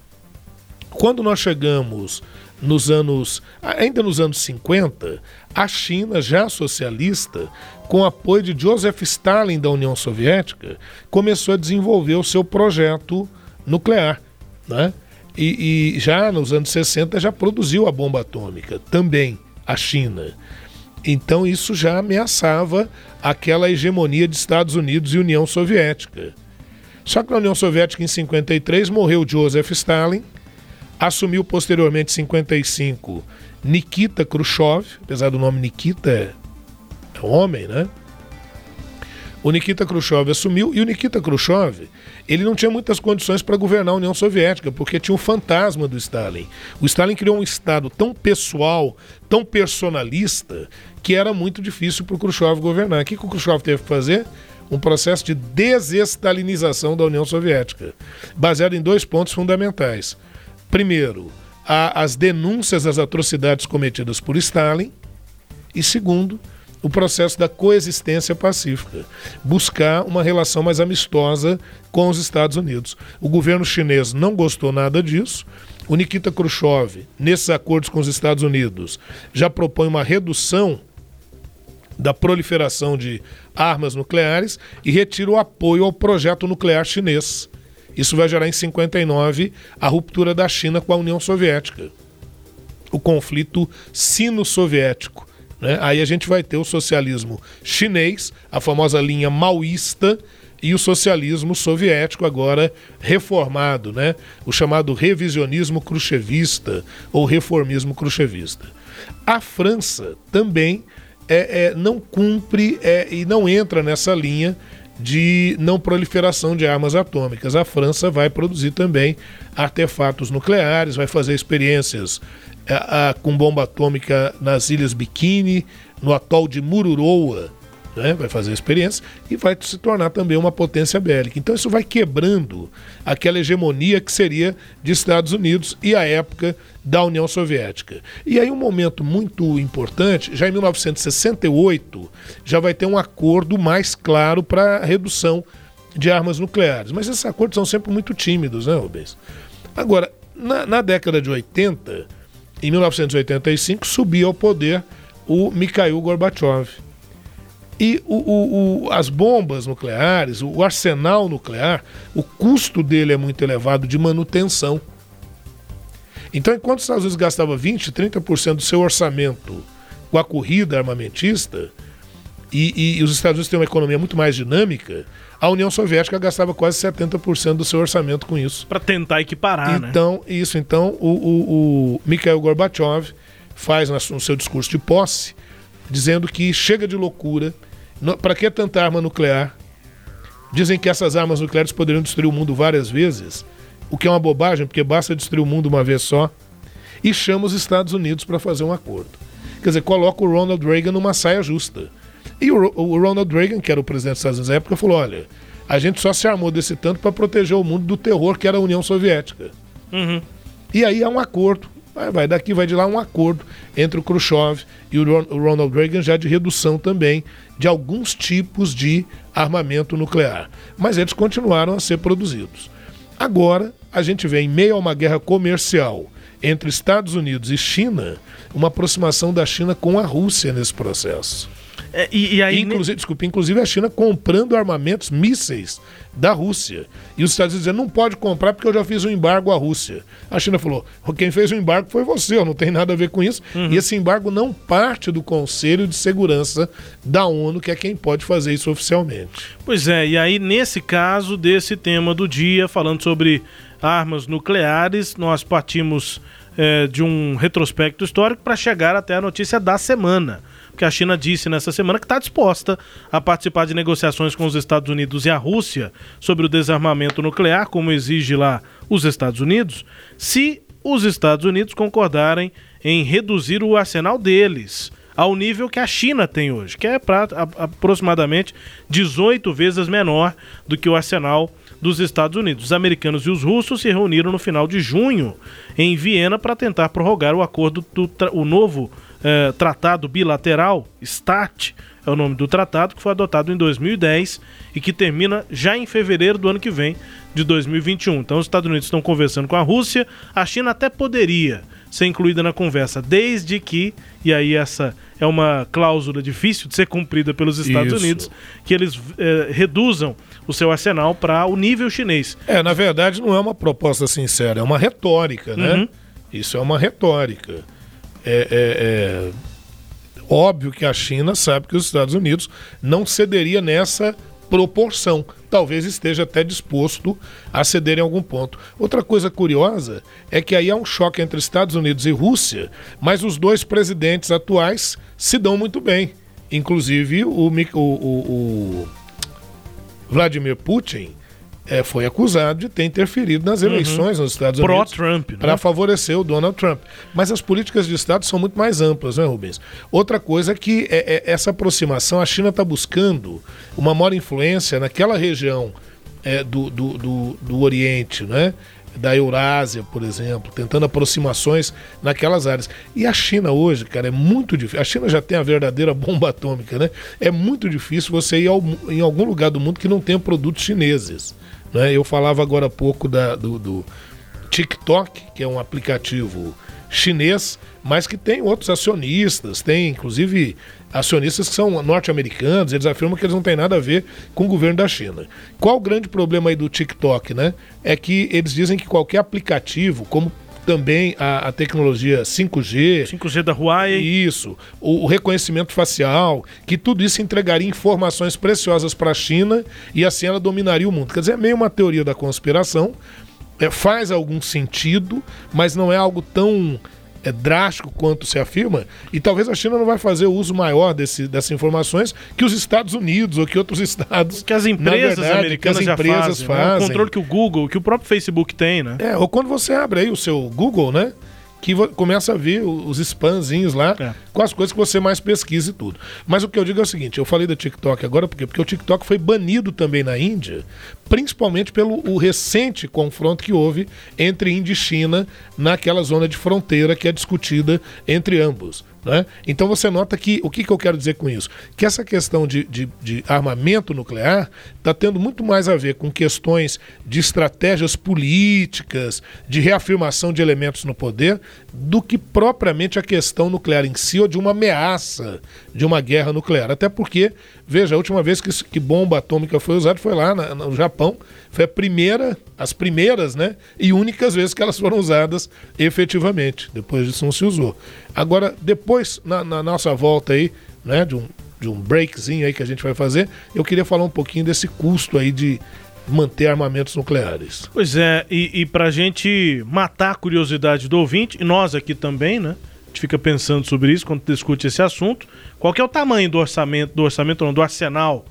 quando nós chegamos nos anos, ainda nos anos 50, a China, já socialista, com apoio de Joseph Stalin da União Soviética, começou a desenvolver o seu projeto nuclear. Né? E, e já nos anos 60 já produziu a bomba atômica, também a China. Então isso já ameaçava aquela hegemonia de Estados Unidos e União Soviética. Só que na União Soviética, em 53, morreu Joseph Stalin, assumiu posteriormente, em 55, Nikita Khrushchev, apesar do nome Nikita é, homem, né? O Nikita Khrushchev assumiu e o Nikita Khrushchev ele não tinha muitas condições para governar a União Soviética, porque tinha o fantasma do Stalin. O Stalin criou um Estado tão pessoal, tão personalista, que era muito difícil para o Khrushchev governar. O que, que o Khrushchev teve que fazer? Um processo de desestalinização da União Soviética, baseado em dois pontos fundamentais. Primeiro, a- as denúncias das atrocidades cometidas por Stalin, e segundo, o processo da coexistência pacífica, buscar uma relação mais amistosa com os Estados Unidos. O governo chinês não gostou nada disso. O Nikita Khrushchev, nesses acordos com os Estados Unidos, já propõe uma redução da proliferação de armas nucleares e retira o apoio ao projeto nuclear chinês. Isso vai gerar em 59 a ruptura da China com a União Soviética o conflito sino-soviético. Né? Aí a gente vai ter o socialismo chinês, a famosa linha maoísta, e o socialismo soviético agora reformado, né? o chamado revisionismo khrushchevista ou reformismo khrushchevista. A França também é, é, não cumpre é, e não entra nessa linha de não proliferação de armas atômicas. A França vai produzir também artefatos nucleares, vai fazer experiências é, a- com bomba atômica nas Ilhas Bikini, no atol de Mururoa, né? vai fazer experiência e vai se tornar também uma potência bélica. Então isso vai quebrando aquela hegemonia que seria de Estados Unidos e a época da União Soviética. E aí um momento muito importante, já em 1968, já vai ter um acordo mais claro para a redução de armas nucleares. Mas esses acordos são sempre muito tímidos, né, Rubens? Agora, na, na década de 80, em 1985, subia ao poder o Mikhail Gorbachev. E o- o- o- as bombas nucleares, o arsenal nuclear, o custo dele é muito elevado de manutenção. Então, enquanto os Estados Unidos gastava 20, 30% do seu orçamento com a corrida armamentista, e, e- os Estados Unidos têm uma economia muito mais dinâmica, a União Soviética gastava quase 70% do seu orçamento com isso. Para tentar equiparar, né? Então, isso, então, o, o, o Mikhail Gorbachev faz no seu discurso de posse, dizendo que chega de loucura, para que tanta arma nuclear? Dizem que essas armas nucleares poderiam destruir o mundo várias vezes, o que é uma bobagem, porque basta destruir o mundo uma vez só, e chama os Estados Unidos para fazer um acordo. Quer dizer, coloca o Ronald Reagan numa saia justa. E o, o Ronald Reagan, que era o presidente dos Estados Unidos na época, falou: olha, a gente só se armou desse tanto para proteger o mundo do terror que era a União Soviética. E aí há um acordo. Vai, daqui, vai de lá um acordo entre o Khrushchev e o Ronald Reagan já de redução também de alguns tipos de armamento nuclear. Mas eles continuaram a ser produzidos. Agora, a gente vê em meio a uma guerra comercial entre Estados Unidos e China, uma aproximação da China com a Rússia nesse processo. É, e, e aí, Inclusive, desculpa, inclusive a China comprando armamentos, mísseis da Rússia. E os Estados Unidos dizendo, não pode comprar porque eu já fiz um embargo à Rússia. A China falou, quem fez o embargo foi você, eu não tem nada a ver com isso. E esse embargo não parte do Conselho de Segurança da ONU, que é quem pode fazer isso oficialmente. Pois é, e aí nesse caso desse tema do dia, falando sobre armas nucleares, nós partimos eh, de um retrospecto histórico para chegar até a notícia da semana. Porque a China disse nessa semana que está disposta a participar de negociações com os Estados Unidos e a Rússia sobre o desarmamento nuclear, como exige lá os Estados Unidos, se os Estados Unidos concordarem em reduzir o arsenal deles ao nível que a China tem hoje, que é pra, a- aproximadamente 18 vezes menor do que o arsenal dos Estados Unidos. Os americanos e os russos se reuniram no final de junho em Viena para tentar prorrogar o acordo do o novo eh, tratado bilateral START é o nome do tratado que foi adotado em 2010 e que termina já em fevereiro do ano que vem de 2021. Então os Estados Unidos estão conversando com a Rússia, a China até poderia ser incluída na conversa, desde que, e aí essa é uma cláusula difícil de ser cumprida pelos Estados Isso. Unidos, que eles eh, reduzam o seu arsenal para o nível chinês. É, na verdade não é uma proposta sincera, é uma retórica, né? Uhum. Isso é uma retórica. É, é- é óbvio que a China sabe que os Estados Unidos não cederia nessa proporção. Talvez esteja até disposto a ceder em algum ponto. Outra coisa curiosa é que aí há um choque entre Estados Unidos e Rússia, mas os dois presidentes atuais se dão muito bem. Inclusive o, o- o- o Vladimir Putin eh, foi acusado de ter interferido nas eleições nos Estados Unidos Pró-Trump, né? para favorecer o Donald Trump. Mas as políticas de Estado são muito mais amplas, né, Rubens? Outra coisa é que é, é, essa aproximação, a China está buscando uma maior influência naquela região é, do, do, do, do Oriente, né? da Eurásia, por exemplo, tentando aproximações naquelas áreas. E a China hoje, cara, é muito difícil. A China já tem a verdadeira bomba atômica, né? É muito difícil você ir ao em algum lugar do mundo que não tenha produtos chineses. Né? Eu falava agora há pouco da, do, do TikTok, que é um aplicativo chinês, mas que tem outros acionistas, tem inclusive acionistas que são norte-americanos, eles afirmam que eles não têm nada a ver com o governo da China. Qual o grande problema aí do TikTok, né? É que eles dizem que qualquer aplicativo, como também a, a tecnologia 5G, 5G da Huawei. isso, o, o reconhecimento facial, que tudo isso entregaria informações preciosas para a China e assim ela dominaria o mundo. Quer dizer, é meio uma teoria da conspiração, é, faz algum sentido, mas não é algo tão é, drástico quanto se afirma, e talvez a China não vai fazer o uso maior desse, dessas informações que os Estados Unidos ou que outros estados. Que as empresas verdade, americanas que as já empresas fazem, né? O fazem. controle que o Google, que o próprio Facebook tem, né? É, ou quando você abre aí o seu Google, né? Que começa a ver o- os spamzinhos lá É. com as coisas que você mais pesquisa e tudo. Mas o que eu digo é o seguinte: eu falei do TikTok agora porque, porque o TikTok foi banido também na Índia, principalmente pelo o recente confronto que houve entre Índia e China naquela zona de fronteira que é discutida entre ambos. Né? Então você nota que o que, que eu quero dizer com isso? Que essa questão de, de, de armamento nuclear está tendo muito mais a ver com questões de estratégias políticas, de reafirmação de elementos no poder, do que propriamente a questão nuclear em si ou de uma ameaça de uma guerra nuclear. Até porque, veja, a última vez que, que bomba atômica foi usada foi lá na- no Japão. Foi a primeira, as primeiras, né? E únicas vezes que elas foram usadas efetivamente. Depois disso não se usou. Agora, depois, na, na nossa volta aí, né, de um, de um breakzinho aí que a gente vai fazer, eu queria falar um pouquinho desse custo aí de manter armamentos nucleares. Pois é, e, e pra gente matar a curiosidade do ouvinte, e nós aqui também, né? Gente fica pensando sobre isso quando discute esse assunto. Qual que é o tamanho do orçamento, do orçamento não, do arsenal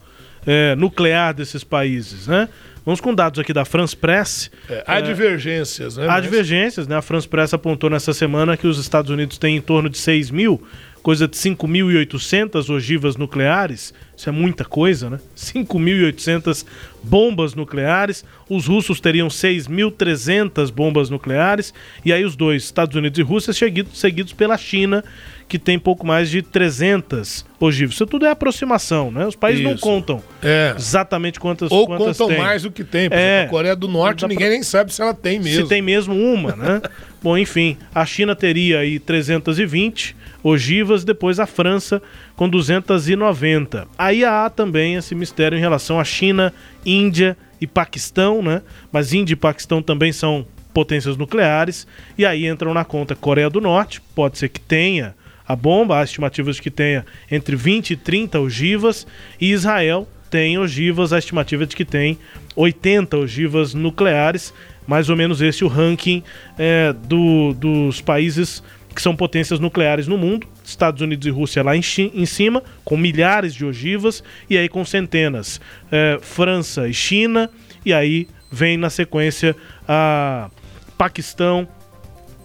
é, nuclear desses países, né? Vamos com dados aqui da France Press. É, há divergências, né? Há divergências, né? A France Press apontou nessa semana que os Estados Unidos têm em torno de 6 mil, coisa de 5.800 ogivas nucleares. Isso é muita coisa, né? 5.800 bombas nucleares. Os russos teriam 6.300 bombas nucleares. E aí os dois, Estados Unidos e Rússia, seguidos, seguidos pela China, que tem pouco mais de 300 ogivas. Isso tudo é aproximação, né? Os países não Isso. contam É. exatamente quantas, Ou quantas contam têm. mais do que tem. Por É. exemplo, a Coreia do Norte, pra- ninguém nem sabe se ela tem mesmo. se tem mesmo uma, né? Bom, enfim, a China teria aí 320 ogivas, depois a França com 290. Aí há também esse mistério em relação à China, Índia e Paquistão, né? Mas Índia e Paquistão também são potências nucleares, e aí entram na conta Coreia do Norte, pode ser que tenha a bomba, há estimativas de que tenha entre 20 e 30 ogivas, e Israel tem ogivas, a estimativa de que tem 80 ogivas nucleares, mais ou menos esse o ranking é, do- dos países que são potências nucleares no mundo, Estados Unidos e Rússia lá em, em cima, com milhares de ogivas, e aí com centenas, é, França e China, e aí vem na sequência a Paquistão,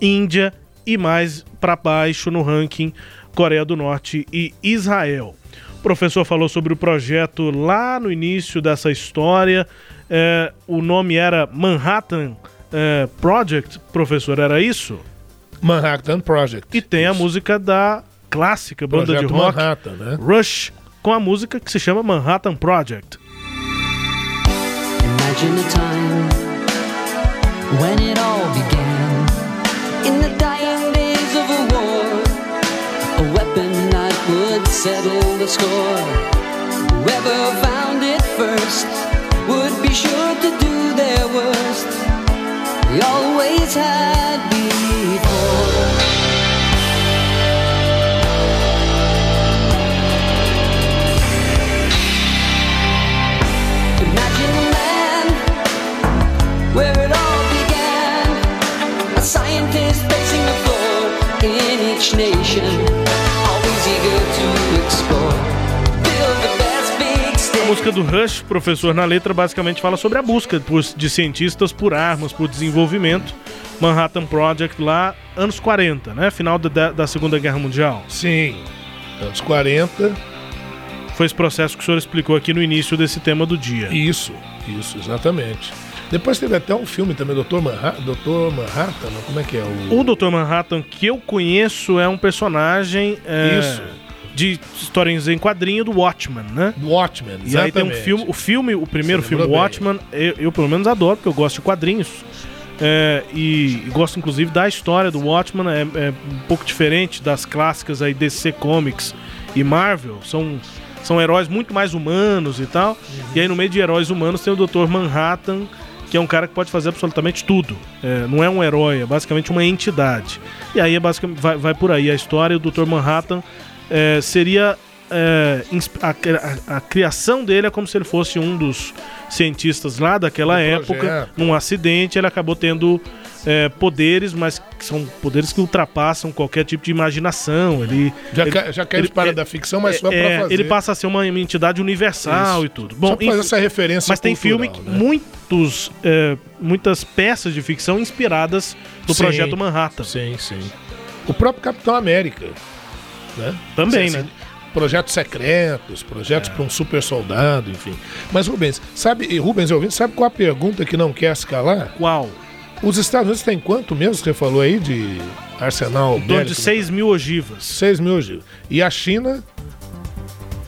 Índia e mais para baixo no ranking Coreia do Norte e Israel. O professor falou sobre o projeto lá no início dessa história. É, o nome era Manhattan é, Project, professor, era isso? Manhattan Project. E tem a música da clássica banda Projeto de rock Manhattan, né? Rush, com a música que se chama Manhattan Project. Imagine a time when it all began. In the dying days of a war, a weapon that would settle the score. Whoever found it first would be sure to do their worst. They always had before. Each nation, always eager to explore. A música do Rush, professor, na letra basicamente fala sobre a busca por- de cientistas por armas, por desenvolvimento. Manhattan Project lá, anos 40, né? Final da- da, da Segunda Guerra Mundial. Sim. Anos 40. Foi esse processo que o senhor explicou aqui no início desse tema do dia. Isso, isso, exatamente. Depois teve até um filme também, Dr. Manhattan, Dr. Manhattan, como é que é? O... O Dr. Manhattan que eu conheço é um personagem é, Isso. de historinhas em quadrinho do Watchmen, né? Watchmen, E aí tem um exatamente. filme, o filme, o primeiro filme bem. Watchmen, eu, eu pelo menos adoro, porque eu gosto de quadrinhos. É, e, e gosto inclusive da história do Watchmen, é, é um pouco diferente das clássicas aí DC Comics e Marvel. São, são heróis muito mais humanos e tal. E aí no meio de heróis humanos tem o Dr. Manhattan, que é um cara que pode fazer absolutamente tudo. É, não é um herói, é basicamente uma entidade. E aí é basicamente, vai, vai por aí a história. O Dr. Manhattan é, seria. É, ins- a, a- a criação dele é como se ele fosse um dos cientistas lá daquela Do época. projeto. Num acidente, ele acabou tendo é, poderes, mas são poderes que ultrapassam qualquer tipo de imaginação. Ele, Já, ele, ca- já quer para da ficção, mas só é, pra fazer. ele passa a ser uma entidade universal Isso. e tudo. Só Bom, enfim, essa referência mas tem filme, cultural, né? muitos, é, muitas peças de ficção inspiradas no Sim. projeto Manhattan. Sim, sim. O próprio Capitão América. Né? Também, né? Projetos secretos, projetos para um super soldado, enfim. Mas, Rubens, sabe, Rubens ouvindo, sabe qual a pergunta que não quer se calar? Qual? Os Estados Unidos têm quanto mesmo que você falou aí de arsenal Em torno de bélico. 6 mil ogivas. 6 mil ogivas. E a China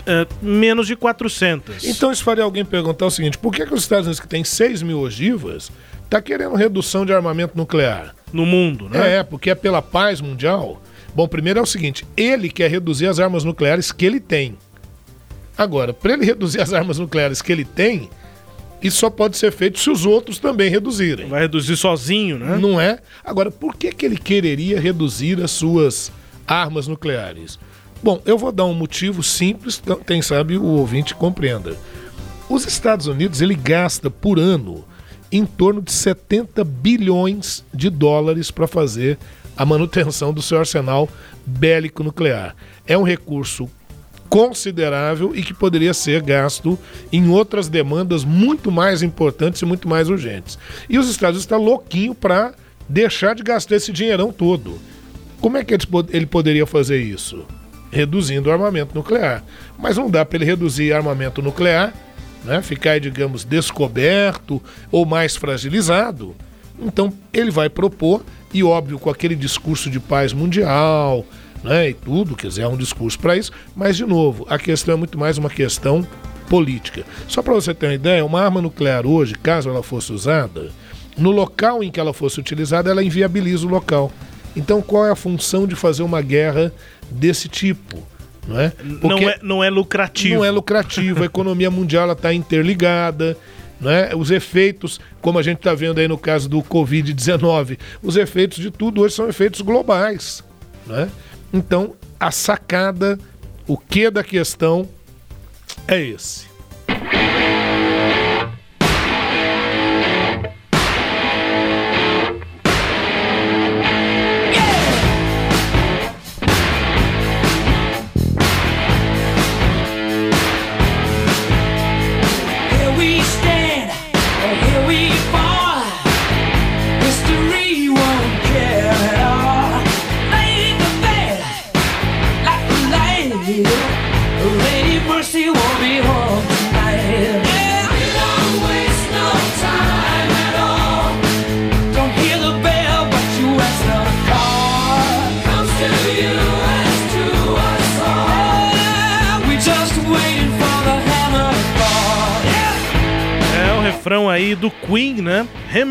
É, menos de 400. Então isso faria alguém perguntar o seguinte: por que, que os Estados Unidos, que tem 6 mil ogivas, está querendo redução de armamento nuclear? No mundo, né? É, porque é pela paz mundial. Bom, primeiro é o seguinte: ele quer reduzir as armas nucleares que ele tem. Agora, para ele reduzir as armas nucleares que ele tem, isso só pode ser feito se os outros também reduzirem. Vai reduzir sozinho, né? Não é? Agora, por que, que ele quereria reduzir as suas armas nucleares? Bom, eu vou dar um motivo simples, então, quem sabe o ouvinte compreenda. Os Estados Unidos, ele gasta por ano em torno de 70 bilhões de dólares para fazer a manutenção do seu arsenal bélico nuclear. É um recurso considerável e que poderia ser gasto em outras demandas muito mais importantes e muito mais urgentes. E os Estados Unidos estão louquinho para deixar de gastar esse dinheirão todo. Como é que ele poderia fazer isso? Reduzindo o armamento nuclear. Mas não dá para ele reduzir armamento nuclear, né? ficar, digamos, descoberto ou mais fragilizado. Então ele vai propor, e óbvio, com aquele discurso de paz mundial, né, e tudo, quer dizer, é um discurso para isso, mas de novo, a questão é muito mais uma questão política. Só para você ter uma ideia, uma arma nuclear hoje, caso ela fosse usada, no local em que ela fosse utilizada, ela inviabiliza o local. Então, qual é a função de fazer uma guerra desse tipo? Não é? Não, é, não é lucrativo. Não é lucrativo, a economia mundial está interligada. Né? Os efeitos, como a gente está vendo aí no caso do Covid-19, os efeitos de tudo hoje são efeitos globais. Né? Então, a sacada, o que da questão é esse.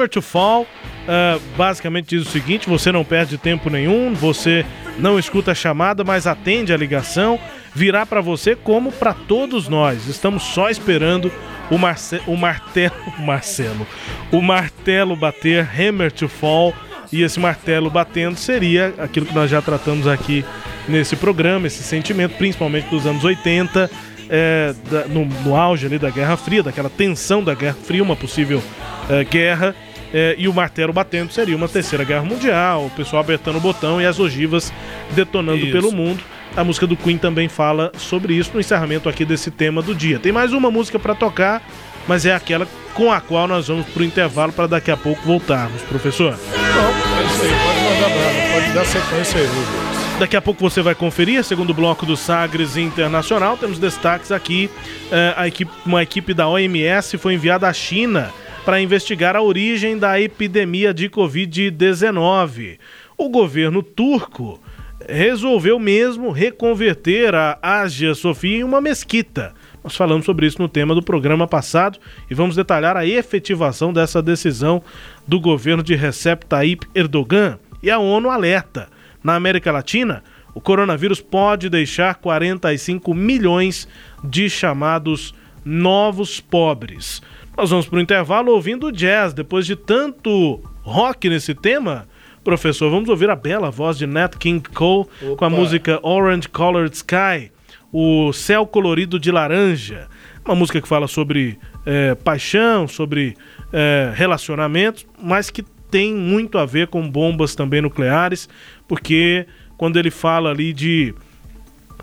Hammer to Fall. Ah, basicamente diz o seguinte: você não perde tempo nenhum, você não escuta a chamada, mas atende a ligação. Virá para você como para todos nós. Estamos só esperando o, Marce o martelo, Marcelo, o martelo bater, Hammer to Fall. E esse martelo batendo seria aquilo que nós já tratamos aqui nesse programa, esse sentimento, principalmente dos anos 80, é, da- no, no auge ali da Guerra Fria, daquela tensão da Guerra Fria, uma possível é, guerra, é, e o martelo batendo seria uma terceira guerra mundial, o pessoal apertando o botão e as ogivas detonando Isso. pelo mundo. A música do Queen também fala sobre isso no encerramento aqui desse tema do dia. Tem mais uma música para tocar, mas é aquela com a qual nós vamos pro intervalo para daqui a pouco voltarmos, professor. Não, é isso aí, pode mandar bala, pode dar sequência aí, Rubens. Daqui a pouco você vai conferir, segundo bloco do Sagres Internacional, temos destaques aqui. eh, a equipe, uma equipe da OMS foi enviada à China para investigar a origem da epidemia de Covid-19. O governo turco resolveu mesmo reconverter a Ágia Sofia em uma mesquita. Nós falamos sobre isso no tema do programa passado e vamos detalhar a efetivação dessa decisão do governo de Recep Tayyip Erdogan. E a ONU alerta: na América Latina, o coronavírus pode deixar 45 milhões de chamados novos pobres. Nós vamos para o intervalo ouvindo jazz. Depois de tanto rock nesse tema, professor, vamos ouvir a bela voz de Nat King Cole com a Opa. música Orange Colored Sky, o céu colorido de laranja. Uma música que fala sobre eh, paixão, sobre eh, relacionamentos, mas que tem muito a ver com bombas também nucleares, porque quando ele fala ali de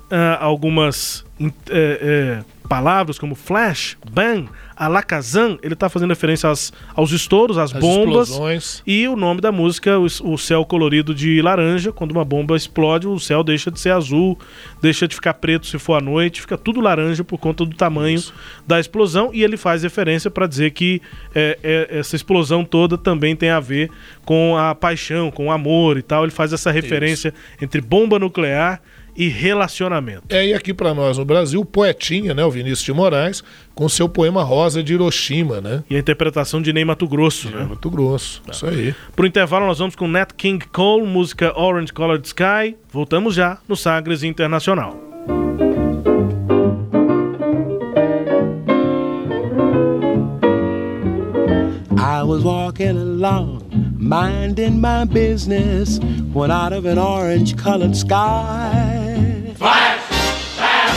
ah, algumas é, é, palavras como flash, bang, alakazam, ele está fazendo referência às- aos estouros, às, As bombas. explosões. E o nome da música, o, o céu colorido de laranja. Quando uma bomba explode, o céu deixa de ser azul, deixa de ficar preto se for à noite, fica tudo laranja por conta do tamanho da explosão. E ele faz referência para dizer que é, é, essa explosão toda também tem a ver com a paixão, com o amor e tal. Ele faz essa referência entre bomba nuclear e relacionamento. É, e aqui para nós no Brasil, o poetinha, né, o Vinícius de Moraes, com seu poema Rosa de Hiroshima, né? E a interpretação de Ney Mato Grosso, né? Muito grosso. Isso aí. Pro intervalo, nós vamos com Nat King Cole, música Orange Colored Sky. Voltamos já no Sagres Internacional. I was walking along, minding my business, when out of an orange colored sky. Flash, bam,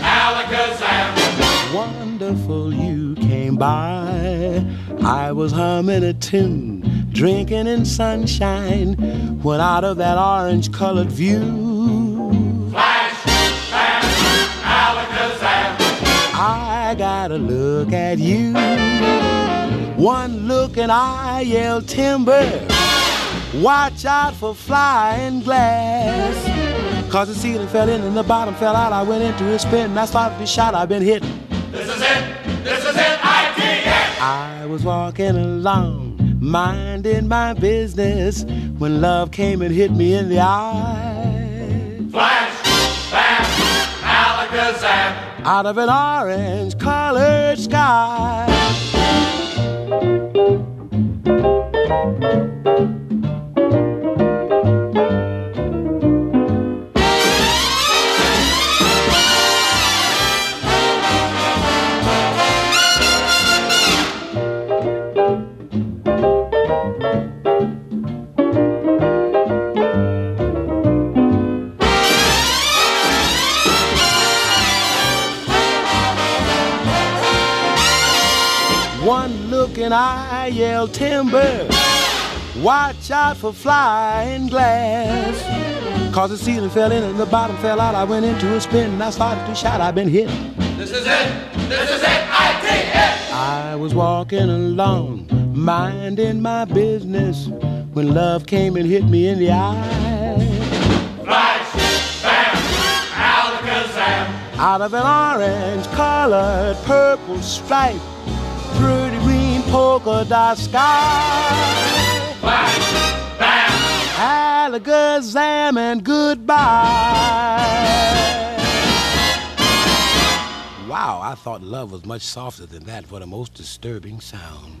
alakazam. Wonderful you came by. I was humming a tune, drinking in sunshine, when out of that orange colored view. Flash, bam, alakazam. I gotta look at you. One look and I yell timber. Watch out for flying glass. Cause the ceiling fell in and the bottom fell out. I went into a spin and I started to shot. I've been hit. This is it. This is it. ITN. I was walking along, minding my business, when love came and hit me in the eye. Flash, bam, alakazam. Out of an orange colored sky. One look and I yell timber. Watch out for flying glass. Cause the ceiling fell in and the bottom fell out. I went into a spin and I started to shout. I've been hit. This is it. This is it. ITN. I was walking along, minding my business, when love came and hit me in the eye. Flash, bam, alakazam. Out of an orange colored purple stripe, pretty green polka dot sky. And goodbye. Wow, I thought love was much softer than that. What a most disturbing sound.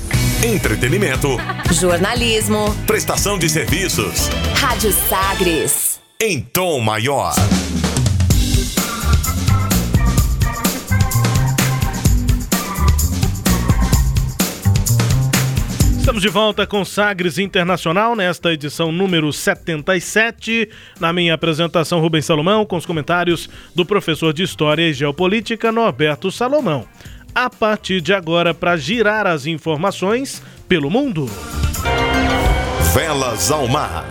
Entretenimento, Jornalismo. prestação de serviços, Rádio Sagres. em tom maior. Estamos de volta com Sagres Internacional nesta edição número 77. Na minha apresentação, Rubens Salomão, com os comentários do professor de História e Geopolítica, Norberto Salomão. A partir de agora, para girar as informações pelo mundo. Velas ao mar.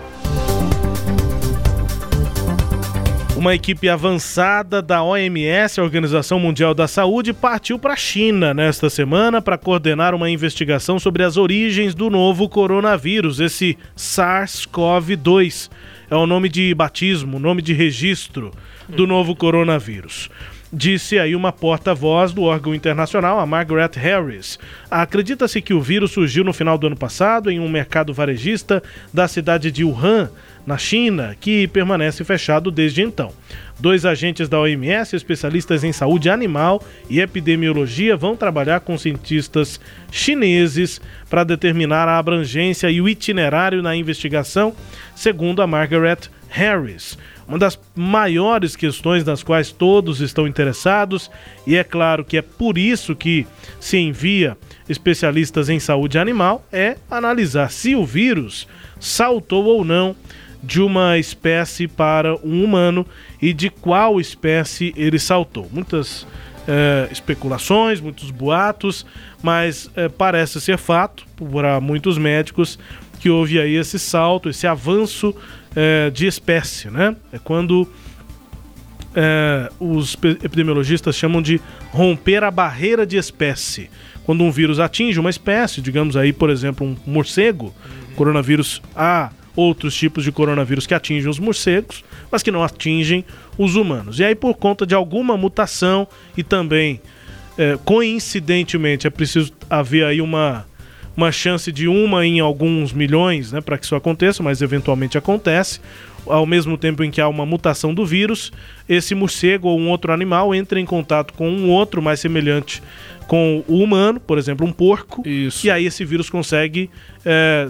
Uma equipe avançada da OMS, a Organização Mundial da Saúde, partiu para a China nesta semana para coordenar uma investigação sobre as origens do novo coronavírus, esse SARS-CoV-2. É o nome de batismo, o nome de registro do novo coronavírus. Disse aí uma porta-voz do órgão internacional, a Margaret Harris. Acredita-se que o vírus surgiu no final do ano passado em um mercado varejista da cidade de Wuhan, na China, que permanece fechado desde então. Dois agentes da OMS, especialistas em saúde animal e epidemiologia, vão trabalhar com cientistas chineses para determinar a abrangência e o itinerário na investigação, segundo a Margaret Harris. Uma das maiores questões nas quais todos estão interessados, e é claro que é por isso que se envia especialistas em saúde animal, é analisar se o vírus saltou ou não de uma espécie para um humano e de qual espécie ele saltou. Muitas eh, especulações, muitos boatos, mas eh, parece ser fato para muitos médicos que houve aí esse salto, esse avanço eh, de espécie, né? É quando os epidemiologistas chamam de romper a barreira de espécie. Quando um vírus atinge uma espécie, digamos aí, por exemplo, um morcego, coronavírus A outros tipos de coronavírus que atingem os morcegos, mas que não atingem os humanos. E aí, por conta de alguma mutação e também, é, coincidentemente, é preciso haver aí uma, uma chance de uma em alguns milhões né, para que isso aconteça, mas eventualmente acontece. Ao mesmo tempo em que há uma mutação do vírus, esse morcego ou um outro animal entra em contato com um outro mais semelhante com o humano, por exemplo, um porco, Isso. e aí esse vírus consegue é,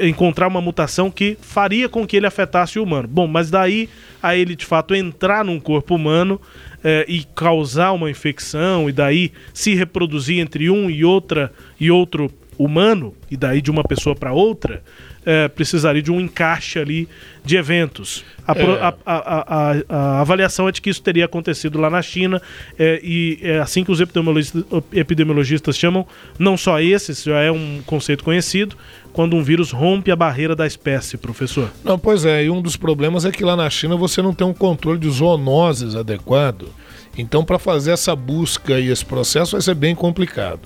encontrar uma mutação que faria com que ele afetasse o humano. Bom, mas daí a ele de fato entrar num corpo humano eh, e causar uma infecção e daí se reproduzir entre um e outra e outro humano e daí de uma pessoa para outra eh, precisaria de um encaixe ali de eventos. A, É. a- a- a- avaliação é de que isso teria acontecido lá na China eh, e é assim que os epidemiologistas, epidemiologistas chamam, não só esse, isso já é um conceito conhecido, quando um vírus rompe a barreira da espécie, professor. Não, pois é, e um dos problemas é que lá na China você não tem um controle de zoonoses adequado. Então, para fazer essa busca e esse processo vai ser bem complicado.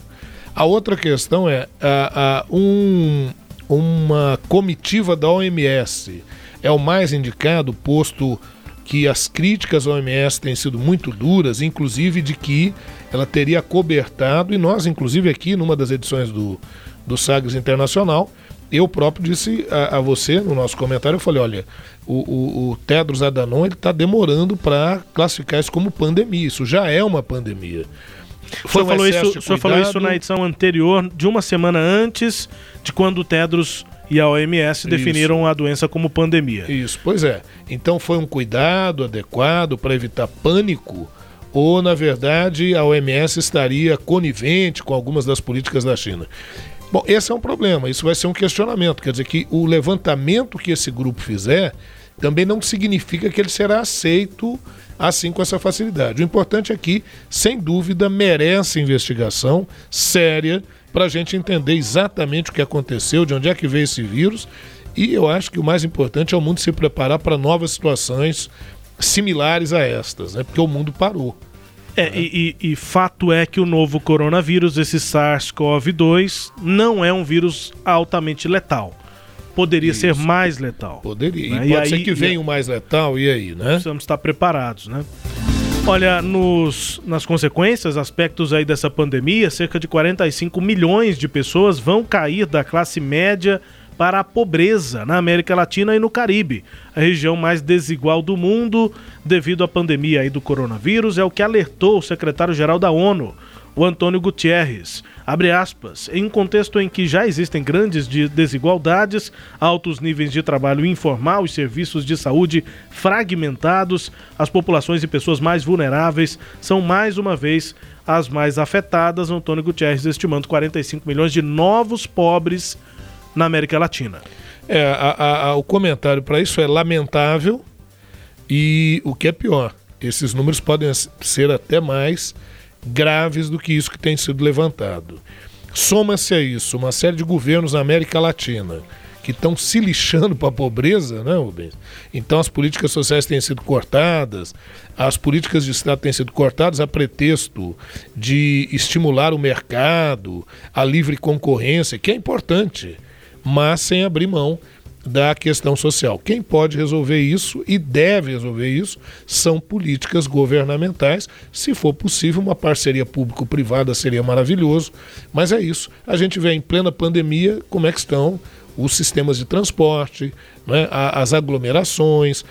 A outra questão é a, a- um- uma comitiva da OMS é o mais indicado, posto que as críticas à OMS têm sido muito duras, inclusive de que ela teria cobertado, e nós, inclusive, aqui numa das edições do, do Sagres Internacional, eu próprio disse a, a você no nosso comentário, eu falei, olha, o, o, o Tedros Adhanom ele está demorando para classificar isso como pandemia, isso já é uma pandemia. O senhor, falou isso, o senhor falou isso na edição anterior, de uma semana antes de quando o Tedros e a OMS definiram a doença como pandemia. Isso, pois é. Então foi um cuidado adequado para evitar pânico ou, na verdade, a OMS estaria conivente com algumas das políticas da China? Bom, esse é um problema, isso vai ser um questionamento. Quer dizer que o levantamento que esse grupo fizer também não significa que ele será aceito assim com essa facilidade. O importante é que, sem dúvida, merece investigação séria para a gente entender exatamente o que aconteceu, de onde é que veio esse vírus. E eu acho que o mais importante é o mundo se preparar para novas situações similares a estas, né? porque o mundo parou. É, e, e- e fato é que o novo coronavírus, esse SARS-CoV-2, não é um vírus altamente letal. Poderia ser mais letal. Poderia. Né? E pode ser aí- que venha o mais letal, e aí, né? Precisamos estar preparados, né? Olha, nos, nas consequências, aspectos aí dessa pandemia, cerca de 45 milhões de pessoas vão cair da classe média para a pobreza na América Latina e no Caribe, a região mais desigual do mundo devido à pandemia aí do coronavírus, é o que alertou o secretário-geral da ONU, o Antônio Gutierrez. Abre aspas, em um contexto em que já existem grandes de- desigualdades, altos níveis de trabalho informal e serviços de saúde fragmentados, as populações e pessoas mais vulneráveis são mais uma vez as mais afetadas. Antônio Gutierrez estimando 45 milhões de novos pobres na América Latina. É, a- a- o comentário para isso é lamentável e o que é pior, esses números podem ser até mais graves do que isso que tem sido levantado. Soma-se a isso uma série de governos na América Latina que estão se lixando para a pobreza, né, Rubens? Então as políticas sociais têm sido cortadas, as políticas de Estado têm sido cortadas a pretexto de estimular o mercado, a livre concorrência, que é importante, mas sem abrir mão da questão social. Quem pode resolver isso e deve resolver isso são políticas governamentais. Se for possível, uma parceria público-privada seria maravilhoso, mas é isso. A gente vê em plena pandemia como é que estão os sistemas de transporte, né, as aglomerações,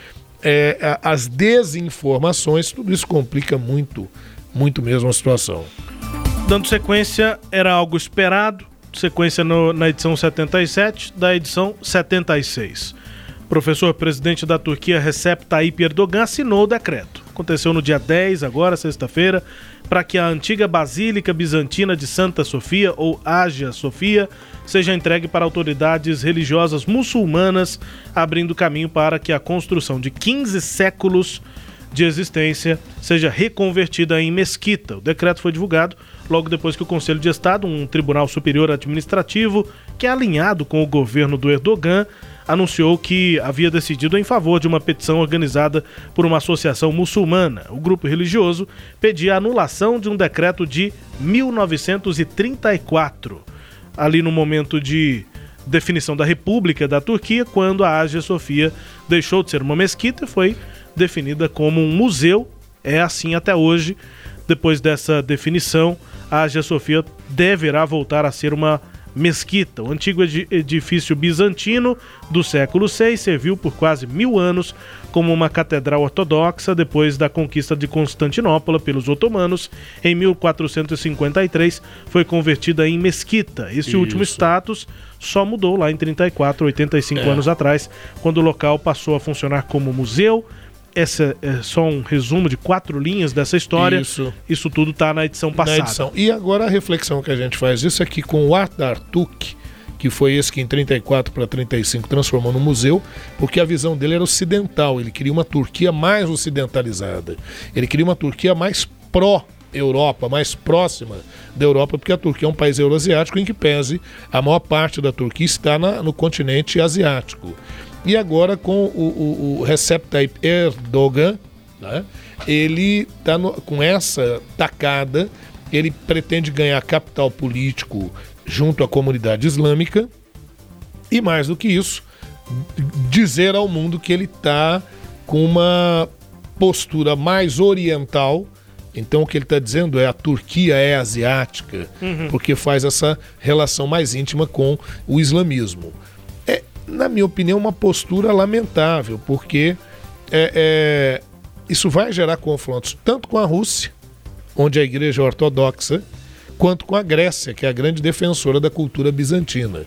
é, as desinformações, tudo isso complica muito, muito mesmo a situação. Dando sequência, era algo esperado. Sequência no- na edição 77 da edição 76. O professor presidente da Turquia, Recep Tayyip Erdogan, assinou o decreto. Aconteceu no dia 10, agora, sexta-feira, para que a antiga Basílica Bizantina de Santa Sofia, ou Ágia Sofia, seja entregue para autoridades religiosas muçulmanas, abrindo caminho para que a construção de 15 séculos de existência seja reconvertida em mesquita. O decreto foi divulgado logo depois que o Conselho de Estado, um tribunal superior administrativo que é alinhado com o governo do Erdogan, anunciou que havia decidido em favor de uma petição organizada por uma associação muçulmana. O grupo religioso pedia a anulação de um decreto de 1934. Ali no momento de definição da República da Turquia, quando a Ágia Sofia deixou de ser uma mesquita e foi definida como um museu. É assim até hoje. Depois dessa definição, a Ágia Sofia deverá voltar a ser uma mesquita. O antigo edi- edifício bizantino do século VI serviu por quase mil anos como uma catedral ortodoxa depois da conquista de Constantinopla pelos otomanos. Em 1453 foi convertida em mesquita. Esse último Isso. status só mudou lá em 34, 85 É. anos atrás, quando o local passou a funcionar como museu. Essa é só um resumo de quatro linhas dessa história. Isso. Isso tudo está na edição passada. Na edição. E agora a reflexão que a gente faz isso aqui com o Art Artuk, que foi esse que em 34 para 35 transformou no museu, porque a visão dele era ocidental, ele queria uma Turquia mais ocidentalizada. Ele queria uma Turquia mais pró Europa, mais próxima da Europa, porque a Turquia é um país euroasiático em que pese a maior parte da Turquia está na- no continente asiático. E agora com o, o, o Recep Tayyip Erdogan, né? ele está com essa tacada, ele pretende ganhar capital político junto à comunidade islâmica e mais do que isso, dizer ao mundo que ele está com uma postura mais oriental. Então o que ele está dizendo é a Turquia é asiática, Uhum. porque faz essa relação mais íntima com o islamismo. Na minha opinião, uma postura lamentável, porque é, é, isso vai gerar confrontos tanto com a Rússia, onde a igreja é ortodoxa, quanto com a Grécia, que é a grande defensora da cultura bizantina.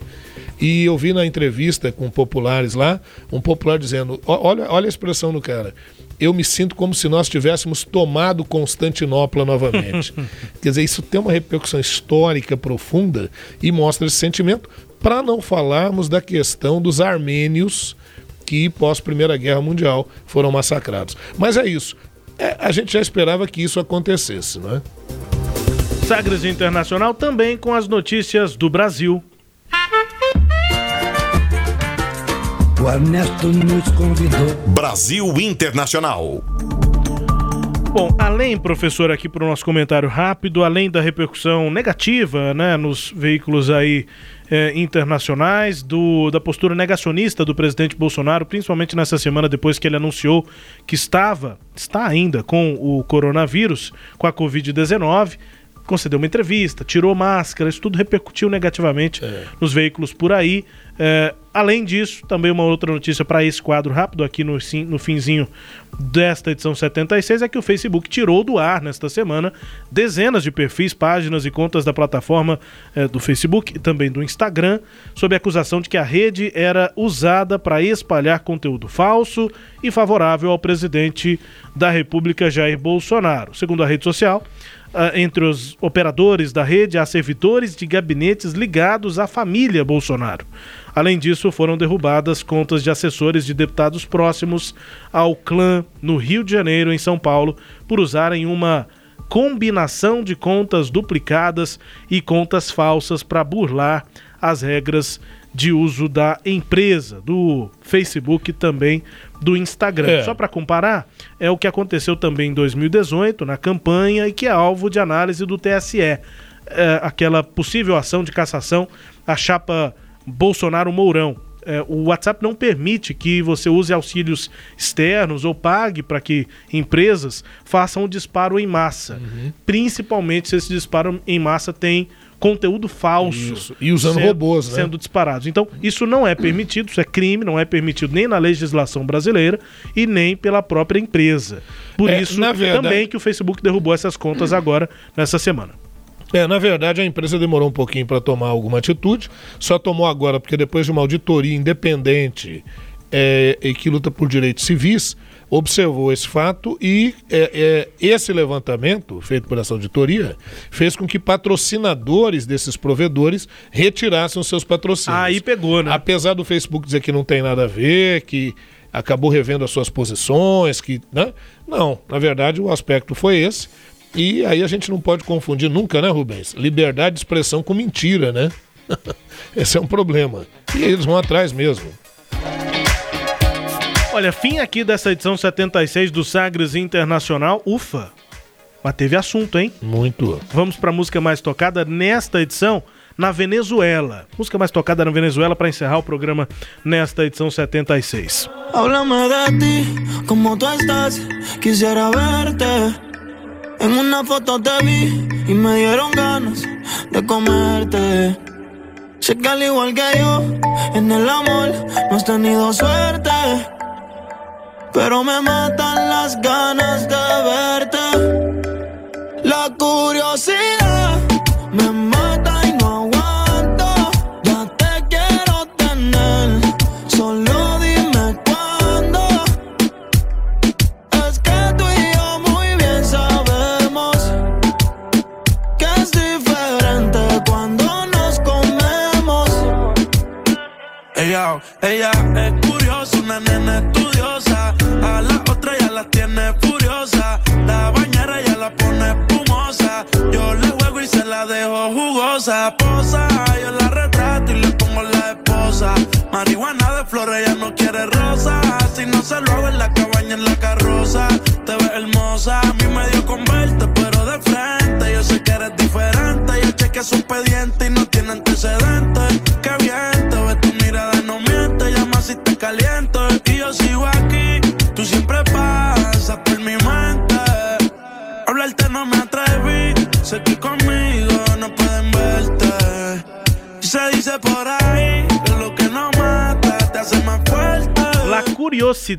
E eu vi na entrevista com populares lá, um popular dizendo: "Ó- olha, olha a expressão do cara. Eu me sinto como se nós tivéssemos tomado Constantinopla novamente. Quer dizer, isso tem uma repercussão histórica profunda e mostra esse sentimento, para não falarmos da questão dos armênios que, pós Primeira Guerra Mundial, foram massacrados. Mas é isso. É, a gente já esperava que isso acontecesse, não é? Sagres Internacional também com as notícias do Brasil. O Ernesto nos convidou. Brasil Internacional. Bom, além, professor, aqui para o nosso comentário rápido, além da repercussão negativa né, nos veículos aí eh, internacionais, do, da postura negacionista do presidente Bolsonaro, principalmente nessa semana depois que ele anunciou que estava, está ainda com o coronavírus, com a Covid-19, concedeu uma entrevista, tirou máscara, isso tudo repercutiu negativamente nos veículos por aí. É, além disso, também uma outra notícia para esse quadro rápido aqui no, no finzinho desta edição 76 é que o Facebook tirou do ar nesta semana dezenas de perfis, páginas e contas da plataforma é, do Facebook e também do Instagram, sob a acusação de que a rede era usada para espalhar conteúdo falso e favorável ao presidente da República Jair Bolsonaro. Segundo a rede social, entre os operadores da rede há servidores de gabinetes ligados à família Bolsonaro. Além disso, foram derrubadas contas de assessores de deputados próximos ao clã no Rio de Janeiro, em São Paulo, por usarem uma combinação de contas duplicadas e contas falsas para burlar as regras de uso da empresa, do Facebook e também do Instagram. É. Só para comparar, é o que aconteceu também em 2018 na campanha e que é alvo de análise do TSE. É, aquela possível ação de cassação à chapa Bolsonaro-Mourão. É, o WhatsApp não permite que você use auxílios externos ou pague para que empresas façam o disparo em massa. Uhum. Principalmente se esse disparo em massa tem conteúdo falso. Isso. E usando sendo- robôs, né? Sendo disparados. Então, isso não é permitido, isso é crime, não é permitido nem na legislação brasileira e nem pela própria empresa. Por É, isso verdade- também que o Facebook derrubou essas contas agora, nessa semana. É, na verdade, a empresa demorou um pouquinho para tomar alguma atitude, só tomou agora porque depois de uma auditoria independente é, e que luta por direitos civis, observou esse fato e é, é, esse levantamento, feito por essa auditoria, fez com que patrocinadores desses provedores retirassem os seus patrocínios. Aí pegou, né? Apesar do Facebook dizer que não tem nada a ver, que acabou revendo as suas posições, que. Né? Não, na verdade o aspecto foi esse. E aí a gente não pode confundir nunca, né, Rubens? Liberdade de expressão com mentira, né? Esse é um problema. E eles vão atrás mesmo. Olha, fim aqui dessa edição 76 do Sagres Internacional. Ufa! Mas teve assunto, hein? Muito. Vamos para a música mais tocada nesta edição na Venezuela. Música mais tocada na Venezuela para encerrar o programa nesta edição 76. Háblame de ti, como tú estás, quisiera verte. En una foto te vi y me dieron ganas de comerte. Sé que al igual que yo, en el amor no has tenido suerte. Pero me matan las ganas de verte. La curiosidad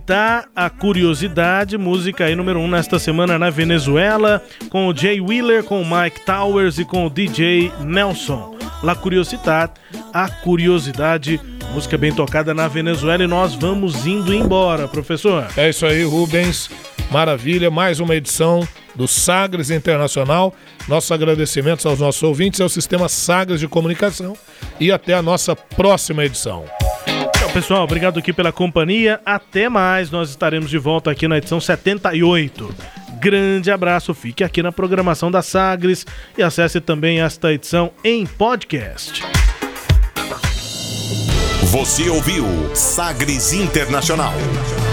Curiosità, a curiosidade, música aí número 1 um nesta semana na Venezuela, com o Jay Wheeler, com o Mike Towers e com o DJ Nelson. La Curiosità, a curiosidade, música bem tocada na Venezuela e nós vamos indo embora, professor. É isso aí, Rubens. Maravilha, mais uma edição do Sagres Internacional. Nossos agradecimentos aos nossos ouvintes, ao Sistema Sagres de Comunicação e até a nossa próxima edição. Pessoal, obrigado aqui pela companhia. Até mais. Nós estaremos de volta aqui na edição 78. Grande abraço. Fique aqui na programação da Sagres e acesse também esta edição em podcast. Você ouviu Sagres Internacional.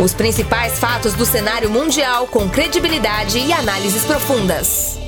Os principais fatos do cenário mundial com credibilidade e análises profundas.